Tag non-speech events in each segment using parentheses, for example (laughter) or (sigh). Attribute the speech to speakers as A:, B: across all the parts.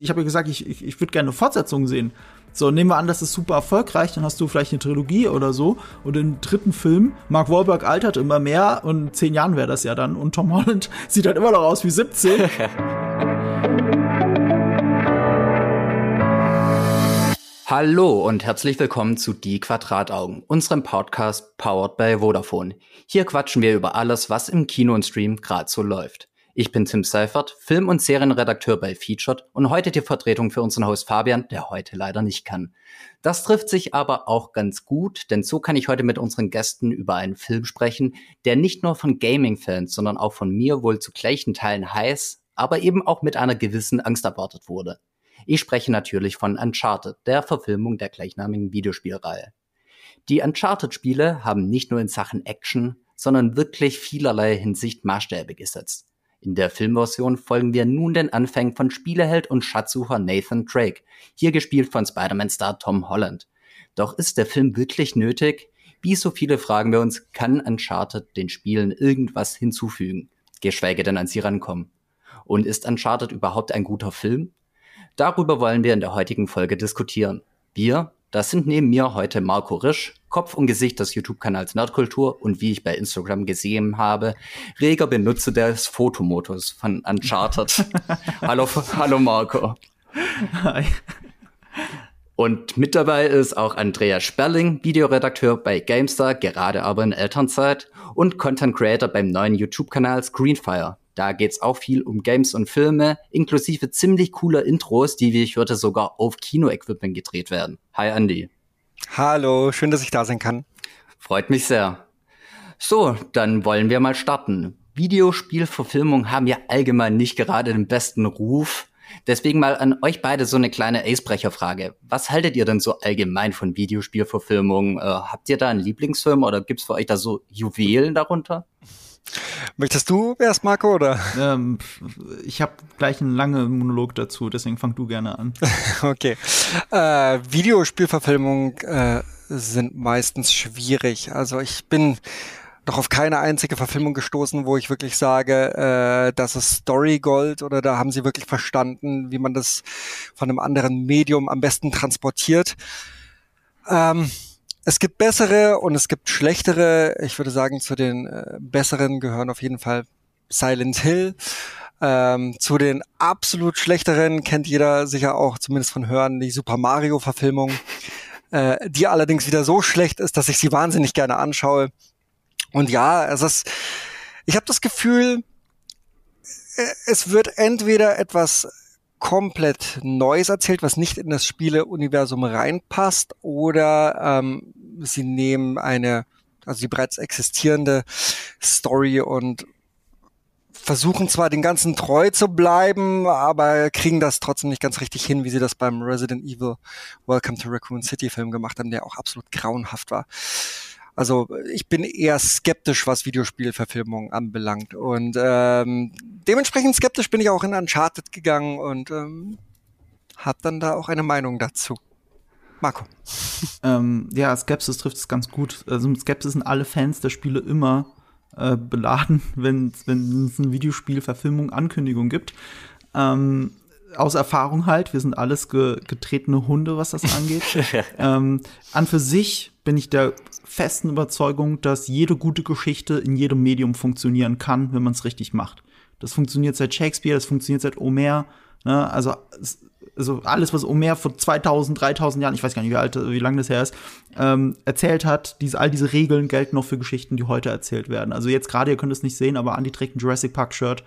A: Ich habe ja gesagt, ich, ich, ich würde gerne eine Fortsetzung sehen. So, nehmen wir an, das ist super erfolgreich, dann hast du vielleicht eine Trilogie oder so. Und im dritten Film, Mark Wahlberg altert immer mehr und in zehn Jahren wäre das ja dann. Und Tom Holland (laughs) sieht halt immer noch aus wie 17. (laughs)
B: Hallo und herzlich willkommen zu Die Quadrataugen, unserem Podcast powered by Vodafone. Hier quatschen wir über alles, was im Kino und Stream gerade so läuft. Ich bin Tim Seifert, Film- und Serienredakteur bei Featured und heute die Vertretung für unseren Host Fabian, der heute leider nicht kann. Das trifft sich aber auch ganz gut, denn so kann ich heute mit unseren Gästen über einen Film sprechen, der nicht nur von Gaming-Fans, sondern auch von mir wohl zu gleichen Teilen heiß, aber eben auch mit einer gewissen Angst erwartet wurde. Ich spreche natürlich von Uncharted, der Verfilmung der gleichnamigen Videospielreihe. Die Uncharted-Spiele haben nicht nur in Sachen Action, sondern wirklich vielerlei Hinsicht Maßstäbe gesetzt. In der Filmversion folgen wir nun den Anfängen von Spieleheld und Schatzsucher Nathan Drake, hier gespielt von Spider-Man-Star Tom Holland. Doch ist der Film wirklich nötig? Wie so viele fragen wir uns, kann Uncharted den Spielen irgendwas hinzufügen, geschweige denn an sie rankommen? Und ist Uncharted überhaupt ein guter Film? Darüber wollen wir in der heutigen Folge diskutieren. Wir, das sind neben mir heute Marco Risch, Kopf und Gesicht des YouTube-Kanals Nerdkultur und wie ich bei Instagram gesehen habe, reger Benutzer des Fotomodus von Uncharted. (laughs) hallo, hallo Marco. Hi. Und mit dabei ist auch Andrea Sperling, Videoredakteur bei GameStar, gerade aber in Elternzeit und Content Creator beim neuen YouTube-Kanal Screenfire. Da geht's auch viel um Games und Filme, inklusive ziemlich cooler Intros, die, wie ich hörte, sogar auf Kino-Equipment gedreht werden. Hi Andy.
C: Hallo, schön, dass ich da sein kann.
B: Freut mich sehr. So, dann wollen wir mal starten. Videospielverfilmungen haben ja allgemein nicht gerade den besten Ruf. Deswegen mal an euch beide so eine kleine Acebrecher-Frage. Was haltet ihr denn so allgemein von Videospielverfilmungen? Äh, habt ihr da einen Lieblingsfilm oder gibt's für euch da so Juwelen darunter?
C: Möchtest du erst, Marco, oder?
A: Ähm, ich habe gleich einen langen Monolog dazu, deswegen fang du gerne an. (laughs)
C: okay. Äh, Videospielverfilmungen äh, sind meistens schwierig. Also ich bin noch auf keine einzige Verfilmung gestoßen, wo ich wirklich sage, äh, das ist Story Gold oder da haben sie wirklich verstanden, wie man das von einem anderen Medium am besten transportiert. Ähm, es gibt bessere und es gibt schlechtere. Ich würde sagen, zu den äh, besseren gehören auf jeden Fall Silent Hill. Ähm, zu den absolut schlechteren kennt jeder sicher auch, zumindest von Hören, die Super Mario-Verfilmung, äh, die allerdings wieder so schlecht ist, dass ich sie wahnsinnig gerne anschaue. Und ja, es ist, ich habe das Gefühl, äh, es wird entweder etwas komplett Neues erzählt, was nicht in das Spieleuniversum reinpasst, oder ähm, sie nehmen eine, also die bereits existierende Story und versuchen zwar den ganzen treu zu bleiben, aber kriegen das trotzdem nicht ganz richtig hin, wie sie das beim Resident Evil Welcome to Raccoon City Film gemacht haben, der auch absolut grauenhaft war. Also ich bin eher skeptisch, was Videospielverfilmungen anbelangt. Und ähm, dementsprechend skeptisch bin ich auch in Uncharted gegangen und ähm, habe dann da auch eine Meinung dazu. Marco. (laughs)
A: Ähm, ja, Skepsis trifft es ganz gut. Also mit Skepsis sind alle Fans der Spiele immer äh, beladen, (laughs) wenn es eine Videospielverfilmung Ankündigung gibt. Ähm, aus Erfahrung halt, wir sind alles ge getretene Hunde, was das angeht. (laughs) ähm, an für sich bin ich der festen Überzeugung, dass jede gute Geschichte in jedem Medium funktionieren kann, wenn man es richtig macht. Das funktioniert seit Shakespeare, das funktioniert seit Homer. Ne? Also, also alles, was Homer vor 2000, 3000 Jahren, ich weiß gar nicht, wie alt, wie lange das her ist, ähm, erzählt hat, diese, all diese Regeln gelten noch für Geschichten, die heute erzählt werden. Also jetzt gerade, ihr könnt es nicht sehen, aber Andy trägt ein Jurassic Park Shirt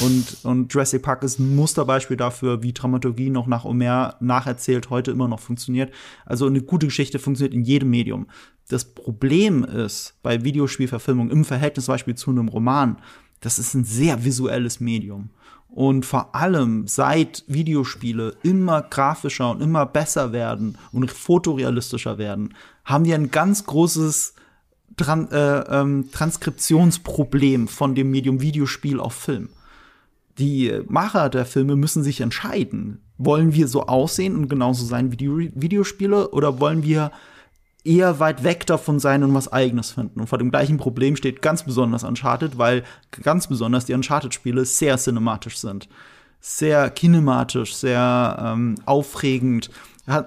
A: und, und Jurassic Park ist ein Musterbeispiel dafür, wie Dramaturgie noch nach Omer nacherzählt heute immer noch funktioniert. Also eine gute Geschichte funktioniert in jedem Medium. Das Problem ist bei Videospielverfilmung im Verhältnis zum Beispiel zu einem Roman, das ist ein sehr visuelles Medium. Und vor allem, seit Videospiele immer grafischer und immer besser werden und fotorealistischer werden, haben wir ein ganz großes Tran äh, ähm, Transkriptionsproblem von dem Medium Videospiel auf Film die Macher der Filme müssen sich entscheiden. Wollen wir so aussehen und genauso sein wie die Videospiele oder wollen wir eher weit weg davon sein und was eigenes finden? Und vor dem gleichen Problem steht ganz besonders Uncharted, weil ganz besonders die Uncharted-Spiele sehr cinematisch sind. sehr kinematisch, sehr ähm, aufregend.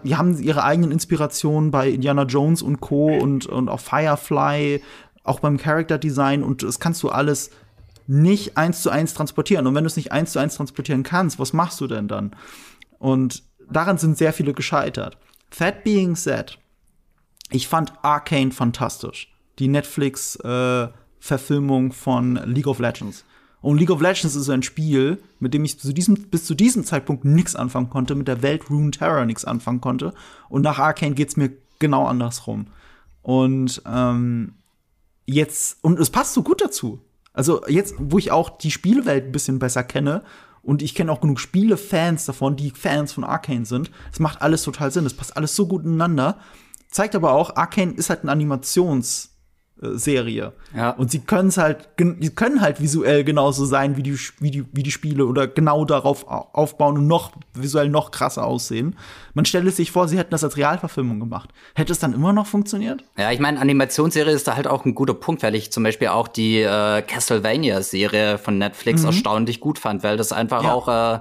A: Die haben ihre eigenen Inspirationen bei Indiana Jones und Co. und, und auch Firefly, auch beim Character Design und das kannst du alles nicht eins zu eins transportieren. Und wenn du es nicht eins zu eins transportieren kannst, was machst du denn dann? Und daran sind sehr viele gescheitert. That being said, ich fand Arcane fantastisch. Die Netflix-Verfilmung äh, von League of Legends. Und League of Legends ist ein Spiel, mit dem ich zu diesem, bis zu diesem Zeitpunkt nichts anfangen konnte, mit der Welt Rune Terror nichts anfangen konnte. Und nach Arcane geht's mir genau andersrum. Und ähm, jetzt, und es passt so gut dazu. Also jetzt, wo ich auch die Spielewelt ein bisschen besser kenne und ich kenne auch genug Spiele-Fans davon, die Fans von Arcane sind. Es macht alles total Sinn. Es passt alles so gut ineinander. Zeigt aber auch, Arcane ist halt ein Animations- Serie. Ja. Und sie können es halt, die können halt visuell genauso sein wie die, wie, die, wie die Spiele oder genau darauf aufbauen und noch visuell noch krasser aussehen. Man stelle sich vor, sie hätten das als Realverfilmung gemacht. Hätte es dann immer noch funktioniert?
B: Ja, ich meine, Animationsserie ist da halt auch ein guter Punkt, weil ich zum Beispiel auch die äh, Castlevania-Serie von Netflix mhm. erstaunlich gut fand, weil das einfach ja. auch äh,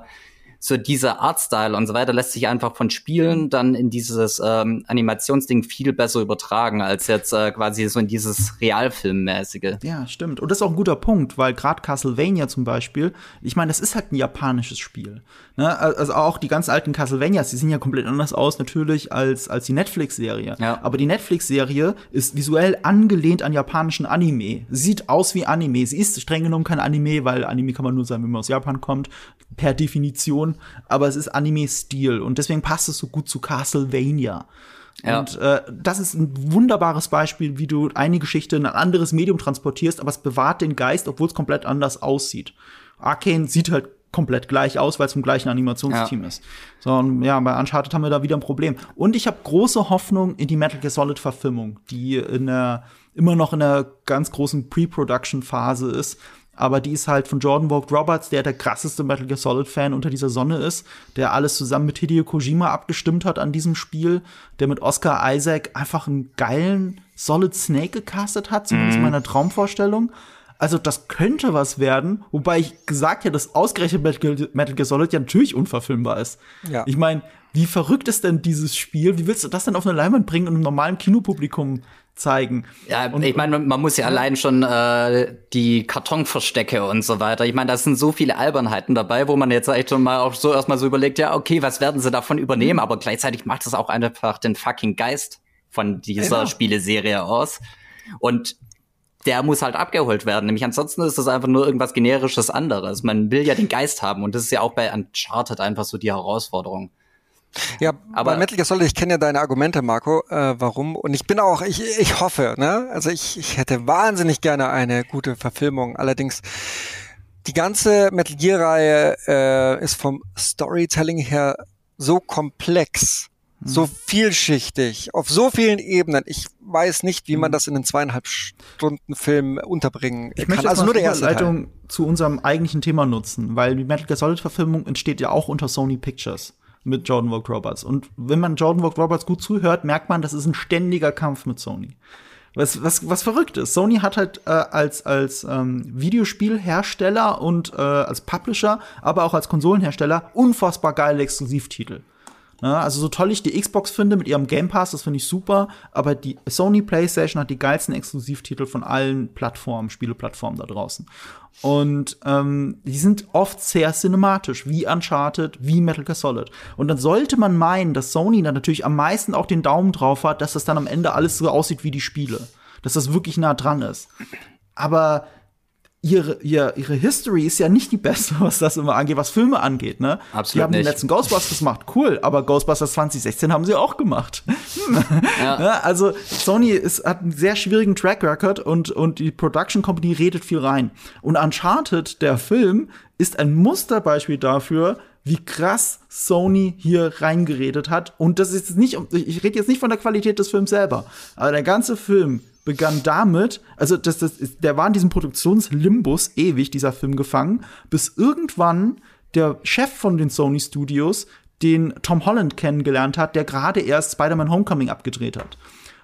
B: so dieser Artstyle und so weiter lässt sich einfach von Spielen dann in dieses ähm, Animationsding viel besser übertragen, als jetzt äh, quasi so in dieses Realfilmmäßige.
A: Ja, stimmt. Und das ist auch ein guter Punkt, weil gerade Castlevania zum Beispiel, ich meine, das ist halt ein japanisches Spiel. Ne? Also auch die ganz alten Castlevanias, die sehen ja komplett anders aus natürlich als, als die Netflix-Serie. Ja. Aber die Netflix-Serie ist visuell angelehnt an japanischen Anime. Sieht aus wie Anime. Sie ist streng genommen kein Anime, weil Anime kann man nur sein, wenn man aus Japan kommt, per Definition. Aber es ist Anime-Stil und deswegen passt es so gut zu Castlevania. Ja. Und äh, das ist ein wunderbares Beispiel, wie du eine Geschichte in ein anderes Medium transportierst, aber es bewahrt den Geist, obwohl es komplett anders aussieht. Arcane sieht halt komplett gleich aus, weil es vom gleichen Animationsteam ja. ist. So, und ja, bei Uncharted haben wir da wieder ein Problem. Und ich habe große Hoffnung in die Metal Gear Solid Verfilmung, die in der, immer noch in der ganz großen Pre-Production-Phase ist. Aber die ist halt von Jordan Vogt Roberts, der der krasseste Metal Gear Solid Fan unter dieser Sonne ist, der alles zusammen mit Hideo Kojima abgestimmt hat an diesem Spiel, der mit Oscar Isaac einfach einen geilen Solid Snake gecastet hat, zumindest mm. meiner Traumvorstellung. Also das könnte was werden, wobei ich gesagt hätte, dass ausgerechnet Metal Gear Solid ja natürlich unverfilmbar ist. Ja. Ich meine, wie verrückt ist denn dieses Spiel? Wie willst du das denn auf eine Leinwand bringen und einem normalen Kinopublikum zeigen?
B: Ja, und, ich meine, man muss ja allein schon äh, die Kartonverstecke und so weiter. Ich meine, da sind so viele Albernheiten dabei, wo man jetzt echt schon mal auch so erstmal so überlegt, ja, okay, was werden sie davon übernehmen? Aber gleichzeitig macht das auch einfach den fucking Geist von dieser ja. Spieleserie aus. Und der muss halt abgeholt werden. Nämlich ansonsten ist das einfach nur irgendwas generisches anderes. Man will ja den Geist haben und das ist ja auch bei Uncharted einfach so die Herausforderung.
C: Ja, aber bei Metal Gear Solid, ich kenne ja deine Argumente, Marco, äh, warum. Und ich bin auch, ich, ich hoffe, ne? Also ich, ich hätte wahnsinnig gerne eine gute Verfilmung. Allerdings, die ganze Metal Gear-Reihe äh, ist vom Storytelling her so komplex, so hm. vielschichtig, auf so vielen Ebenen. Ich weiß nicht, wie man hm. das in einen zweieinhalb Stunden Film unterbringen
A: ich kann. Möchte also nur der erste Leitung zu unserem eigentlichen Thema nutzen, weil die Metal Gear Solid Verfilmung entsteht ja auch unter Sony Pictures mit Jordan Vogt Roberts. Und wenn man Jordan Vogt Roberts gut zuhört, merkt man, das ist ein ständiger Kampf mit Sony. Was, was, was verrückt ist. Sony hat halt äh, als, als ähm, Videospielhersteller und äh, als Publisher, aber auch als Konsolenhersteller unfassbar geile Exklusivtitel. Ja, also so toll ich die Xbox finde mit ihrem Game Pass, das finde ich super, aber die Sony PlayStation hat die geilsten Exklusivtitel von allen Plattformen, Spieleplattformen da draußen. Und ähm, die sind oft sehr cinematisch, wie Uncharted, wie Metal Gear Solid. Und dann sollte man meinen, dass Sony dann natürlich am meisten auch den Daumen drauf hat, dass das dann am Ende alles so aussieht wie die Spiele. Dass das wirklich nah dran ist. Aber ihre, ihre, ihre History ist ja nicht die beste, (laughs) was das immer angeht, was Filme angeht, ne?
B: Absolut.
A: Die haben
B: nicht.
A: den letzten Ghostbusters gemacht, cool, aber Ghostbusters 2016 haben sie auch gemacht. (laughs) ja. ja. also Sony ist, hat einen sehr schwierigen Track Record und, und die Production Company redet viel rein. Und Uncharted, der Film, ist ein Musterbeispiel dafür, wie krass Sony hier reingeredet hat. Und das ist nicht, ich rede jetzt nicht von der Qualität des Films selber, aber der ganze Film begann damit, also das, das, der war in diesem Produktionslimbus ewig, dieser Film gefangen, bis irgendwann der Chef von den Sony Studios den Tom Holland kennengelernt hat, der gerade erst Spider-Man Homecoming abgedreht hat.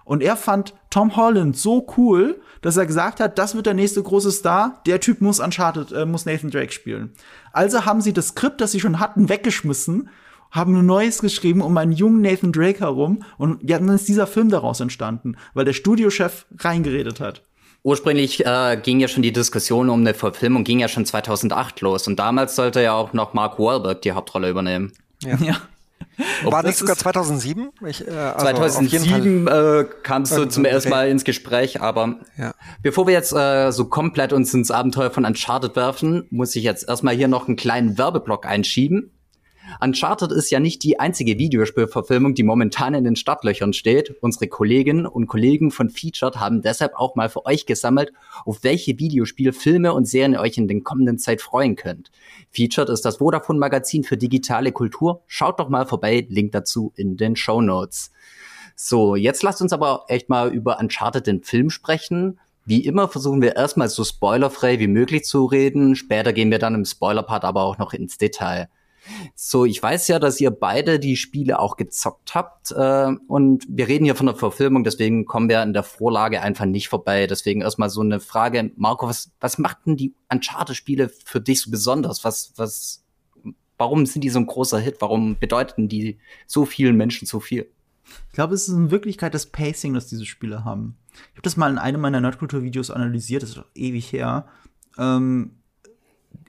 A: Und er fand Tom Holland so cool, dass er gesagt hat, das wird der nächste große Star. Der Typ muss Uncharted, äh, muss Nathan Drake spielen. Also haben sie das Skript, das sie schon hatten, weggeschmissen, haben ein neues geschrieben um einen jungen Nathan Drake herum und ja, dann ist dieser Film daraus entstanden, weil der Studiochef reingeredet hat.
B: Ursprünglich äh, ging ja schon die Diskussion um eine Verfilmung, ging ja schon 2008 los. Und damals sollte ja auch noch Mark Wahlberg die Hauptrolle übernehmen.
C: Ja. ja. War nicht sogar 2007? Ich,
B: äh, also 2007 äh, kam es so zum ersten Mal ins Gespräch, aber ja. bevor wir jetzt äh, so komplett uns ins Abenteuer von Uncharted werfen, muss ich jetzt erstmal hier noch einen kleinen Werbeblock einschieben. Uncharted ist ja nicht die einzige Videospielverfilmung, die momentan in den Startlöchern steht. Unsere Kolleginnen und Kollegen von Featured haben deshalb auch mal für euch gesammelt, auf welche Videospielfilme und Serien ihr euch in den kommenden Zeit freuen könnt. Featured ist das Vodafone Magazin für digitale Kultur. Schaut doch mal vorbei, Link dazu in den Show Notes. So, jetzt lasst uns aber echt mal über Uncharted den Film sprechen. Wie immer versuchen wir erstmal so spoilerfrei wie möglich zu reden. Später gehen wir dann im Spoiler-Part aber auch noch ins Detail. So, ich weiß ja, dass ihr beide die Spiele auch gezockt habt äh, und wir reden hier von der Verfilmung, deswegen kommen wir in der Vorlage einfach nicht vorbei. Deswegen erstmal so eine Frage, Marco, was, was macht denn die Uncharted-Spiele für dich so besonders? Was, was, warum sind die so ein großer Hit? Warum bedeuten die so vielen Menschen so viel?
A: Ich glaube, es ist in Wirklichkeit das Pacing, das diese Spiele haben. Ich habe das mal in einem meiner Nerdkultur-Videos analysiert, das ist doch ewig her. Ähm,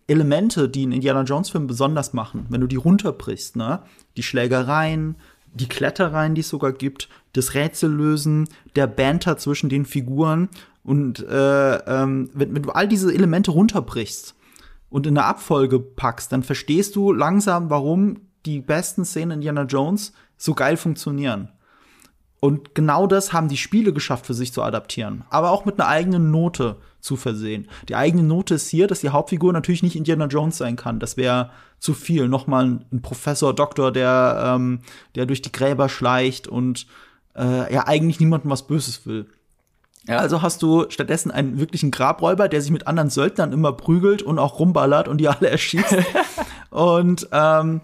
A: Elemente, die einen Indiana Jones-Film besonders machen, wenn du die runterbrichst, ne? Die Schlägereien, die Klettereien, die es sogar gibt, das Rätsellösen, der Banter zwischen den Figuren und äh, ähm, wenn, wenn du all diese Elemente runterbrichst und in eine Abfolge packst, dann verstehst du langsam, warum die besten Szenen in Indiana Jones so geil funktionieren. Und genau das haben die Spiele geschafft, für sich zu adaptieren. Aber auch mit einer eigenen Note zu versehen. Die eigene Note ist hier, dass die Hauptfigur natürlich nicht Indiana Jones sein kann. Das wäre zu viel. Nochmal ein Professor, Doktor, der, ähm, der durch die Gräber schleicht und äh, ja eigentlich niemandem was Böses will. Ja. Also hast du stattdessen einen wirklichen Grabräuber, der sich mit anderen Söldnern immer prügelt und auch rumballert und die alle erschießt. (laughs) und ähm,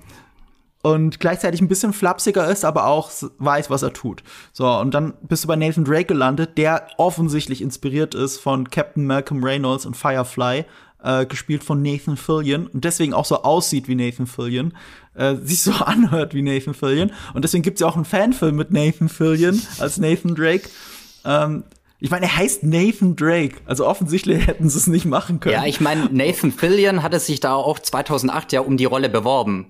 A: und gleichzeitig ein bisschen flapsiger ist, aber auch weiß, was er tut. So, und dann bist du bei Nathan Drake gelandet, der offensichtlich inspiriert ist von Captain Malcolm Reynolds und Firefly, äh, gespielt von Nathan Fillion und deswegen auch so aussieht wie Nathan Fillion, äh, sich so (laughs) anhört wie Nathan Fillion. Und deswegen gibt's ja auch einen Fanfilm mit Nathan Fillion als Nathan Drake. Ähm, ich meine, er heißt Nathan Drake. Also offensichtlich (laughs) hätten sie es nicht machen können.
B: Ja, ich meine, Nathan Fillion hatte sich da auch 2008 ja um die Rolle beworben.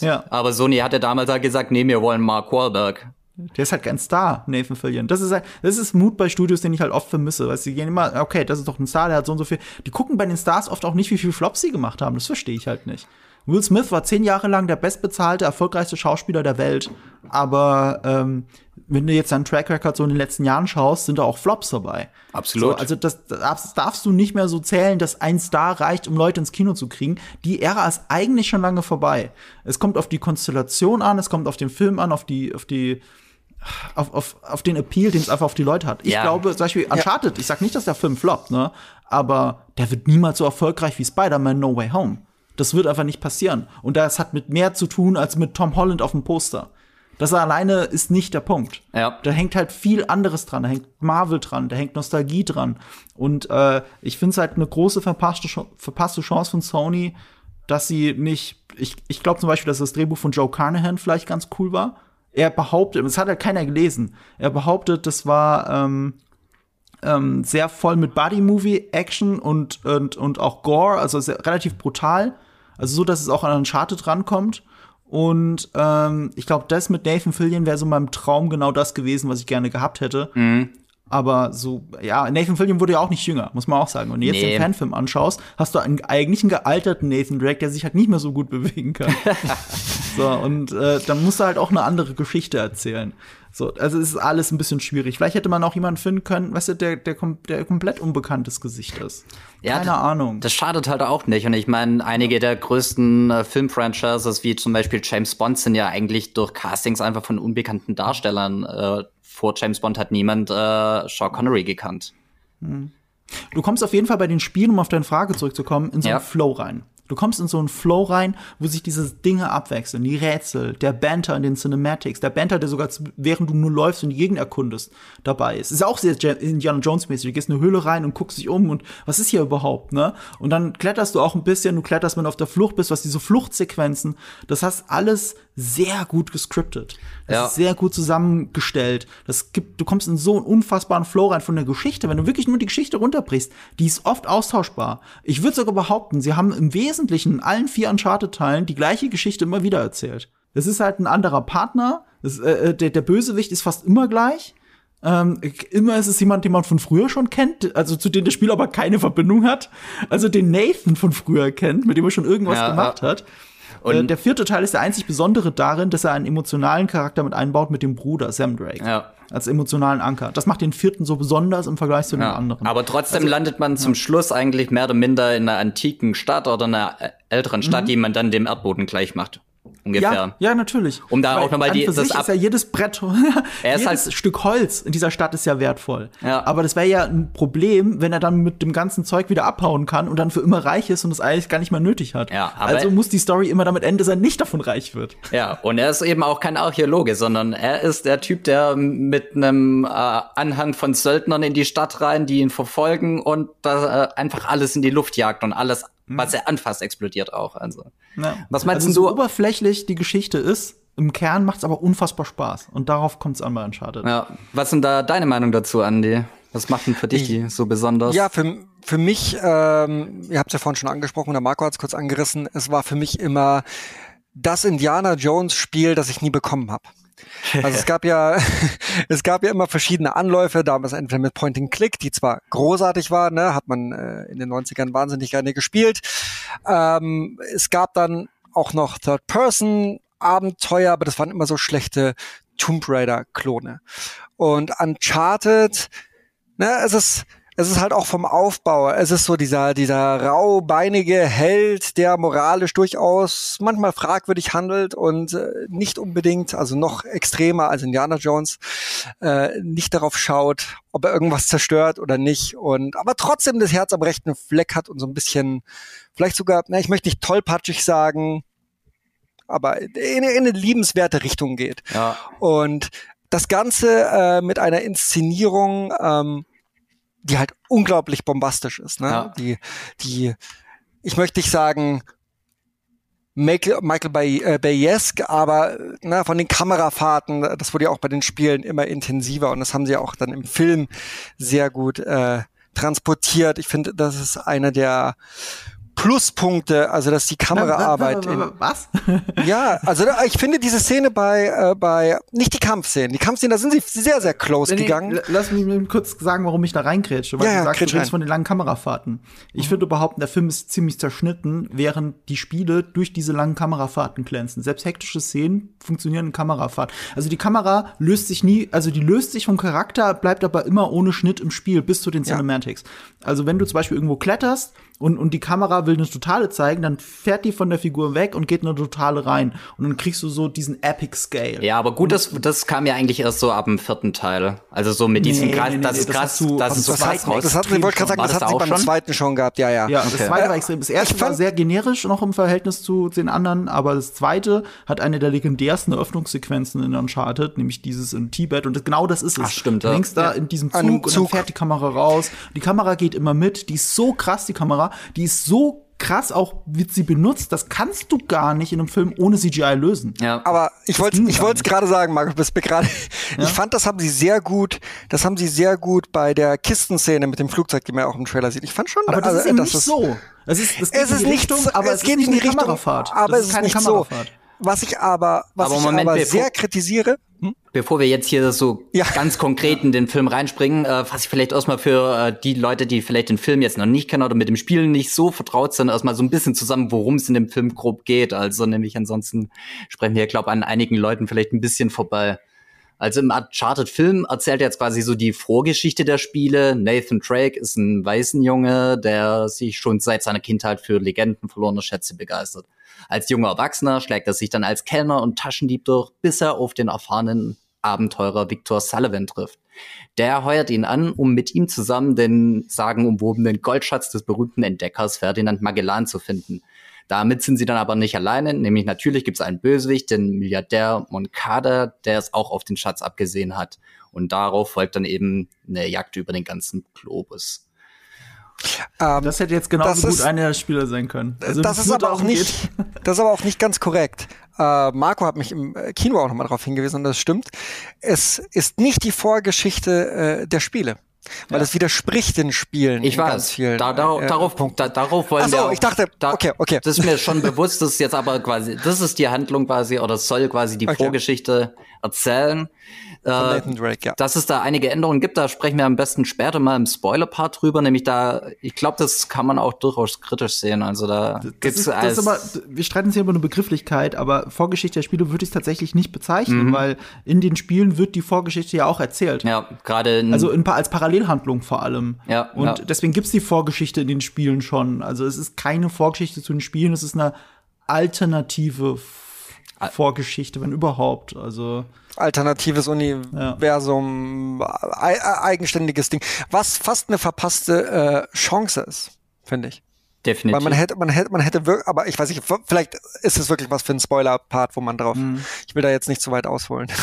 B: Ja. Aber Sony hatte damals halt gesagt, nee, wir wollen Mark Wahlberg.
A: Der ist halt kein Star, Nathan Fillion. Das ist halt, das ist Mut bei Studios, den ich halt oft vermisse. Weil sie gehen immer, okay, das ist doch ein Star, der hat so und so viel. Die gucken bei den Stars oft auch nicht, wie viel Flops sie gemacht haben. Das verstehe ich halt nicht. Will Smith war zehn Jahre lang der bestbezahlte, erfolgreichste Schauspieler der Welt. Aber ähm, wenn du jetzt deinen Track Record so in den letzten Jahren schaust, sind da auch Flops dabei.
B: Absolut.
A: So, also das, das darfst du nicht mehr so zählen, dass ein Star reicht, um Leute ins Kino zu kriegen. Die Ära ist eigentlich schon lange vorbei. Es kommt auf die Konstellation an, es kommt auf den Film an, auf die, auf die, auf, auf, auf den Appeal, den es einfach auf die Leute hat. Ich ja. glaube, zum Beispiel Uncharted, ja. ich sag nicht, dass der Film floppt, ne? Aber der wird niemals so erfolgreich wie Spider-Man No Way Home. Das wird einfach nicht passieren. Und das hat mit mehr zu tun als mit Tom Holland auf dem Poster. Das alleine ist nicht der Punkt. Ja. Da hängt halt viel anderes dran. Da hängt Marvel dran, da hängt Nostalgie dran. Und äh, ich finde es halt eine große verpasste, verpasste Chance von Sony, dass sie nicht. Ich, ich glaube zum Beispiel, dass das Drehbuch von Joe Carnahan vielleicht ganz cool war. Er behauptet, das hat halt keiner gelesen. Er behauptet, das war ähm, ähm, sehr voll mit Buddy-Movie, Action und, und, und auch Gore, also sehr, relativ brutal. Also so, dass es auch an Uncharted rankommt. Und ähm, ich glaube, das mit Nathan Fillion wäre so mein Traum genau das gewesen, was ich gerne gehabt hätte. Mhm. Aber so, ja, Nathan Fillion wurde ja auch nicht jünger, muss man auch sagen. Wenn du jetzt nee. den Fanfilm anschaust, hast du einen, eigentlich einen gealterten Nathan Drake, der sich halt nicht mehr so gut (laughs) bewegen kann. (laughs) so, und äh, dann musst du halt auch eine andere Geschichte erzählen. So, also es ist alles ein bisschen schwierig. Vielleicht hätte man auch jemanden finden können, weißt du, der, der, der komplett unbekanntes Gesicht ist.
B: Ja, Keine Ahnung. Das schadet halt auch nicht. Und ich meine, einige der größten äh, Filmfranchises, wie zum Beispiel James Bond, sind ja eigentlich durch Castings einfach von unbekannten Darstellern. Äh, vor James Bond hat niemand äh, Sean Connery gekannt.
A: Hm. Du kommst auf jeden Fall bei den Spielen, um auf deine Frage zurückzukommen, in so einen ja. Flow rein. Du kommst in so einen Flow rein, wo sich diese Dinge abwechseln, die Rätsel, der Banter in den Cinematics, der Banter, der sogar während du nur läufst und die Gegend erkundest, dabei ist. Ist auch sehr Indiana Jones mäßig. Du gehst in eine Höhle rein und guckst dich um und was ist hier überhaupt, ne? Und dann kletterst du auch ein bisschen, du kletterst, wenn du auf der Flucht bist, was diese Fluchtsequenzen, das hast alles sehr gut gescriptet. Das ja. ist sehr gut zusammengestellt. Das gibt, du kommst in so einen unfassbaren Flow rein von der Geschichte. Wenn du wirklich nur die Geschichte runterbrichst, die ist oft austauschbar. Ich würde sogar behaupten, sie haben im Wesentlichen in allen vier Uncharted-Teilen die gleiche Geschichte immer wieder erzählt. Es ist halt ein anderer Partner. Das, äh, äh, der, der Bösewicht ist fast immer gleich. Ähm, immer ist es jemand, den man von früher schon kennt, also zu dem das Spiel aber keine Verbindung hat. Also den Nathan von früher kennt, mit dem er schon irgendwas ja, gemacht ja. hat. Und äh, der vierte Teil ist der einzig Besondere darin, dass er einen emotionalen Charakter mit einbaut mit dem Bruder Sam Drake. Ja. Als emotionalen Anker. Das macht den vierten so besonders im Vergleich zu den ja. anderen.
B: Aber trotzdem also, landet man zum Schluss eigentlich mehr oder minder in einer antiken Stadt oder einer älteren Stadt, mhm. die man dann dem Erdboden gleich macht ungefähr.
A: Ja, ja natürlich.
B: Um da Weil auch nochmal die
A: das ist ja jedes Brett, (laughs) jedes halt Stück Holz in dieser Stadt ist ja wertvoll. Ja. Aber das wäre ja ein Problem, wenn er dann mit dem ganzen Zeug wieder abhauen kann und dann für immer reich ist und es eigentlich gar nicht mehr nötig hat. Ja, also muss die Story immer damit enden, dass er nicht davon reich wird.
B: Ja, und er ist eben auch kein Archäologe, sondern er ist der Typ, der mit einem äh, Anhang von Söldnern in die Stadt rein, die ihn verfolgen und da äh, einfach alles in die Luft jagt und alles was er anfasst, explodiert auch. Also.
A: Ja. Was meinst also, du? So oberflächlich die Geschichte ist, im Kern macht es aber unfassbar Spaß. Und darauf kommt es an bei Uncharted.
B: Ja. Was sind da deine Meinung dazu, Andy? Was macht denn für dich die so besonders?
C: Ja, für, für mich, ähm, ihr habt es ja vorhin schon angesprochen, der Marco hat es kurz angerissen, es war für mich immer das Indiana Jones Spiel, das ich nie bekommen habe. Also es gab ja, (laughs) es gab ja immer verschiedene Anläufe, damals entweder mit Point and Click, die zwar großartig waren, ne, hat man äh, in den 90ern wahnsinnig gerne gespielt. Ähm, es gab dann auch noch Third Person Abenteuer, aber das waren immer so schlechte Tomb Raider Klone. Und Uncharted, ne, es ist, es ist halt auch vom Aufbau. Es ist so dieser, dieser raubeinige Held, der moralisch durchaus manchmal fragwürdig handelt und äh, nicht unbedingt, also noch extremer als Indiana Jones, äh, nicht darauf schaut, ob er irgendwas zerstört oder nicht. Und aber trotzdem das Herz am rechten Fleck hat und so ein bisschen, vielleicht sogar, na, ich möchte nicht tollpatschig sagen, aber in, in eine liebenswerte Richtung geht. Ja. Und das Ganze äh, mit einer Inszenierung, ähm, die halt unglaublich bombastisch ist. Ne? Ja. Die, die, ich möchte nicht sagen, Michael, Michael Bay, äh, Bayesk, aber na, von den Kamerafahrten, das wurde ja auch bei den Spielen immer intensiver und das haben sie auch dann im Film sehr gut äh, transportiert. Ich finde, das ist einer der Pluspunkte, also dass die Kameraarbeit.
A: Was? (laughs)
C: ja, also ich finde diese Szene bei, äh, bei nicht die Kampfszenen, die Kampfszenen, da sind sie sehr, sehr close nee, gegangen.
A: Lass mich kurz sagen, warum ich da reingrätsche, weil ja, du sagst, du redest von den langen Kamerafahrten. Ich mhm. würde behaupten, der Film ist ziemlich zerschnitten, während die Spiele durch diese langen Kamerafahrten glänzen. Selbst hektische Szenen funktionieren in Kamerafahrt. Also die Kamera löst sich nie, also die löst sich vom Charakter, bleibt aber immer ohne Schnitt im Spiel bis zu den Cinematics. Ja. Also wenn du zum Beispiel irgendwo kletterst, und, und die Kamera will eine Totale zeigen, dann fährt die von der Figur weg und geht eine Totale rein. Und dann kriegst du so diesen Epic Scale.
B: Ja, aber gut, das, das kam ja eigentlich erst so ab dem vierten Teil. Also so mit diesem nee, krass, nee, nee, das ist krass, das, das ist
C: das,
B: krass
C: das, das hat, ich wollte gerade sagen, das, das hat sie beim schon? zweiten schon gehabt, ja, ja.
A: Ja, okay. das zweite war extrem. Das erste war sehr generisch noch im Verhältnis zu den anderen, aber das zweite hat eine der legendärsten Eröffnungssequenzen in Uncharted, nämlich dieses in Tibet. Und das, genau das ist es.
B: Ach, stimmt.
A: Du hängst da in diesem Zug, Zug und dann fährt die Kamera raus. Die Kamera geht immer mit. Die ist so krass, die Kamera. Die ist so krass auch wird sie benutzt. Das kannst du gar nicht in einem Film ohne CGI lösen.
C: Ja. Aber ich wollte ich wollte es gerade sagen, Markus, bist gerade. Ja? Ich fand, das haben sie sehr gut, das haben sie sehr gut bei der Kistenszene mit dem Flugzeug, die man auch im Trailer sieht. Ich fand schon,
A: aber das also, ist eben nicht so.
C: Es ist, das es ist nicht, Richtung, aber es, es geht nicht in die Richtung, Kamerafahrt. aber das es ist keine nicht Kamerafahrt. so. Was ich aber, was aber ich Moment, aber sehr kritisiere,
B: hm? Bevor wir jetzt hier so ja. ganz konkret in den Film reinspringen, äh, was ich vielleicht erstmal für äh, die Leute, die vielleicht den Film jetzt noch nicht kennen oder mit dem Spiel nicht so vertraut sind, erstmal so ein bisschen zusammen, worum es in dem Film grob geht. Also nämlich ansonsten sprechen wir, glaube an einigen Leuten vielleicht ein bisschen vorbei. Also im Uncharted-Film erzählt er jetzt quasi so die Vorgeschichte der Spiele. Nathan Drake ist ein Waisenjunge, der sich schon seit seiner Kindheit für Legenden verlorener Schätze begeistert. Als junger Erwachsener schlägt er sich dann als Kellner und Taschendieb durch, bis er auf den erfahrenen Abenteurer Victor Sullivan trifft. Der heuert ihn an, um mit ihm zusammen den sagenumwobenen Goldschatz des berühmten Entdeckers Ferdinand Magellan zu finden. Damit sind sie dann aber nicht alleine, nämlich natürlich gibt es einen Bösewicht, den Milliardär Moncada, der es auch auf den Schatz abgesehen hat. Und darauf folgt dann eben eine Jagd über den ganzen Globus.
A: Ähm, das hätte jetzt genauso gut einer der Spieler sein können.
C: Also das ist aber auch nicht, (laughs) das ist aber auch nicht ganz korrekt. Äh, Marco hat mich im Kino auch nochmal darauf hingewiesen und das stimmt. Es ist nicht die Vorgeschichte äh, der Spiele. Weil ja. das widerspricht den Spielen.
B: Ich weiß, ganz vielen, da, da, äh, darauf, da, darauf wollen Ach so, wir.
C: Auch, ich dachte, da, okay, okay.
B: Das ist mir schon (laughs) bewusst, das ist jetzt aber quasi, das ist die Handlung quasi, oder soll quasi die okay. Vorgeschichte erzählen. Äh, Drake, ja. Dass es da einige Änderungen gibt, da sprechen wir am besten später mal im Spoiler-Part drüber. Nämlich da, ich glaube, das kann man auch durchaus kritisch sehen. Also da
A: das gibt's ist, ist aber, wir streiten uns hier über eine Begrifflichkeit, aber Vorgeschichte der Spiele würde ich tatsächlich nicht bezeichnen, mhm. weil in den Spielen wird die Vorgeschichte ja auch erzählt.
B: Ja, gerade
A: also in, als Parallelhandlung vor allem.
B: Ja.
A: Und
B: ja.
A: deswegen gibt's die Vorgeschichte in den Spielen schon. Also es ist keine Vorgeschichte zu den Spielen, es ist eine alternative Vorgeschichte, wenn überhaupt. Also
C: alternatives Universum, ja. eigenständiges Ding, was fast eine verpasste äh, Chance ist, finde ich.
B: Definitiv.
C: Weil man hätte, man hätte, man hätte wirklich, aber ich weiß nicht, vielleicht ist es wirklich was für ein Spoiler-Part, wo man drauf, mhm. ich will da jetzt nicht zu weit ausholen. (laughs)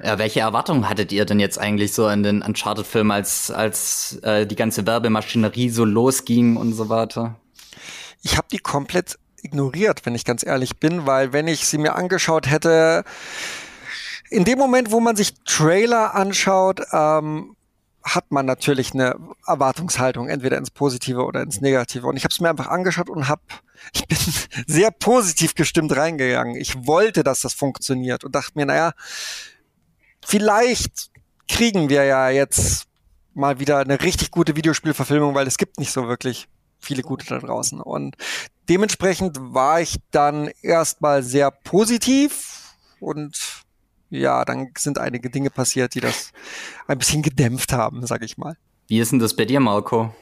B: Ja, welche Erwartungen hattet ihr denn jetzt eigentlich so in den Uncharted-Film, als, als äh, die ganze Werbemaschinerie so losging und so weiter?
C: Ich habe die komplett ignoriert, wenn ich ganz ehrlich bin, weil wenn ich sie mir angeschaut hätte, in dem Moment, wo man sich Trailer anschaut, ähm, hat man natürlich eine Erwartungshaltung, entweder ins Positive oder ins Negative. Und ich habe es mir einfach angeschaut und habe, (laughs) ich bin sehr positiv gestimmt reingegangen. Ich wollte, dass das funktioniert und dachte mir, naja, vielleicht kriegen wir ja jetzt mal wieder eine richtig gute Videospielverfilmung, weil es gibt nicht so wirklich viele gute da draußen. Und dementsprechend war ich dann erstmal sehr positiv und ja, dann sind einige Dinge passiert, die das ein bisschen gedämpft haben, sag ich mal.
B: Wie ist denn das bei dir, Marco?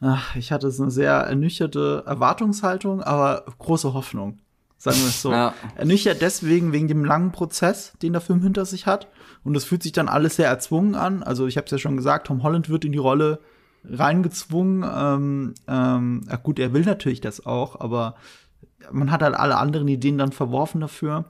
A: Ach, ich hatte so eine sehr ernüchterte Erwartungshaltung, aber große Hoffnung. Sagen wir es so. (laughs) Ja. Ernüchtert deswegen wegen dem langen Prozess, den der Film hinter sich hat. Und es fühlt sich dann alles sehr erzwungen an. Also ich habe es ja schon gesagt, Tom Holland wird in die Rolle reingezwungen. Ähm, ähm, ja gut, er will natürlich das auch, aber man hat halt alle anderen Ideen dann verworfen dafür.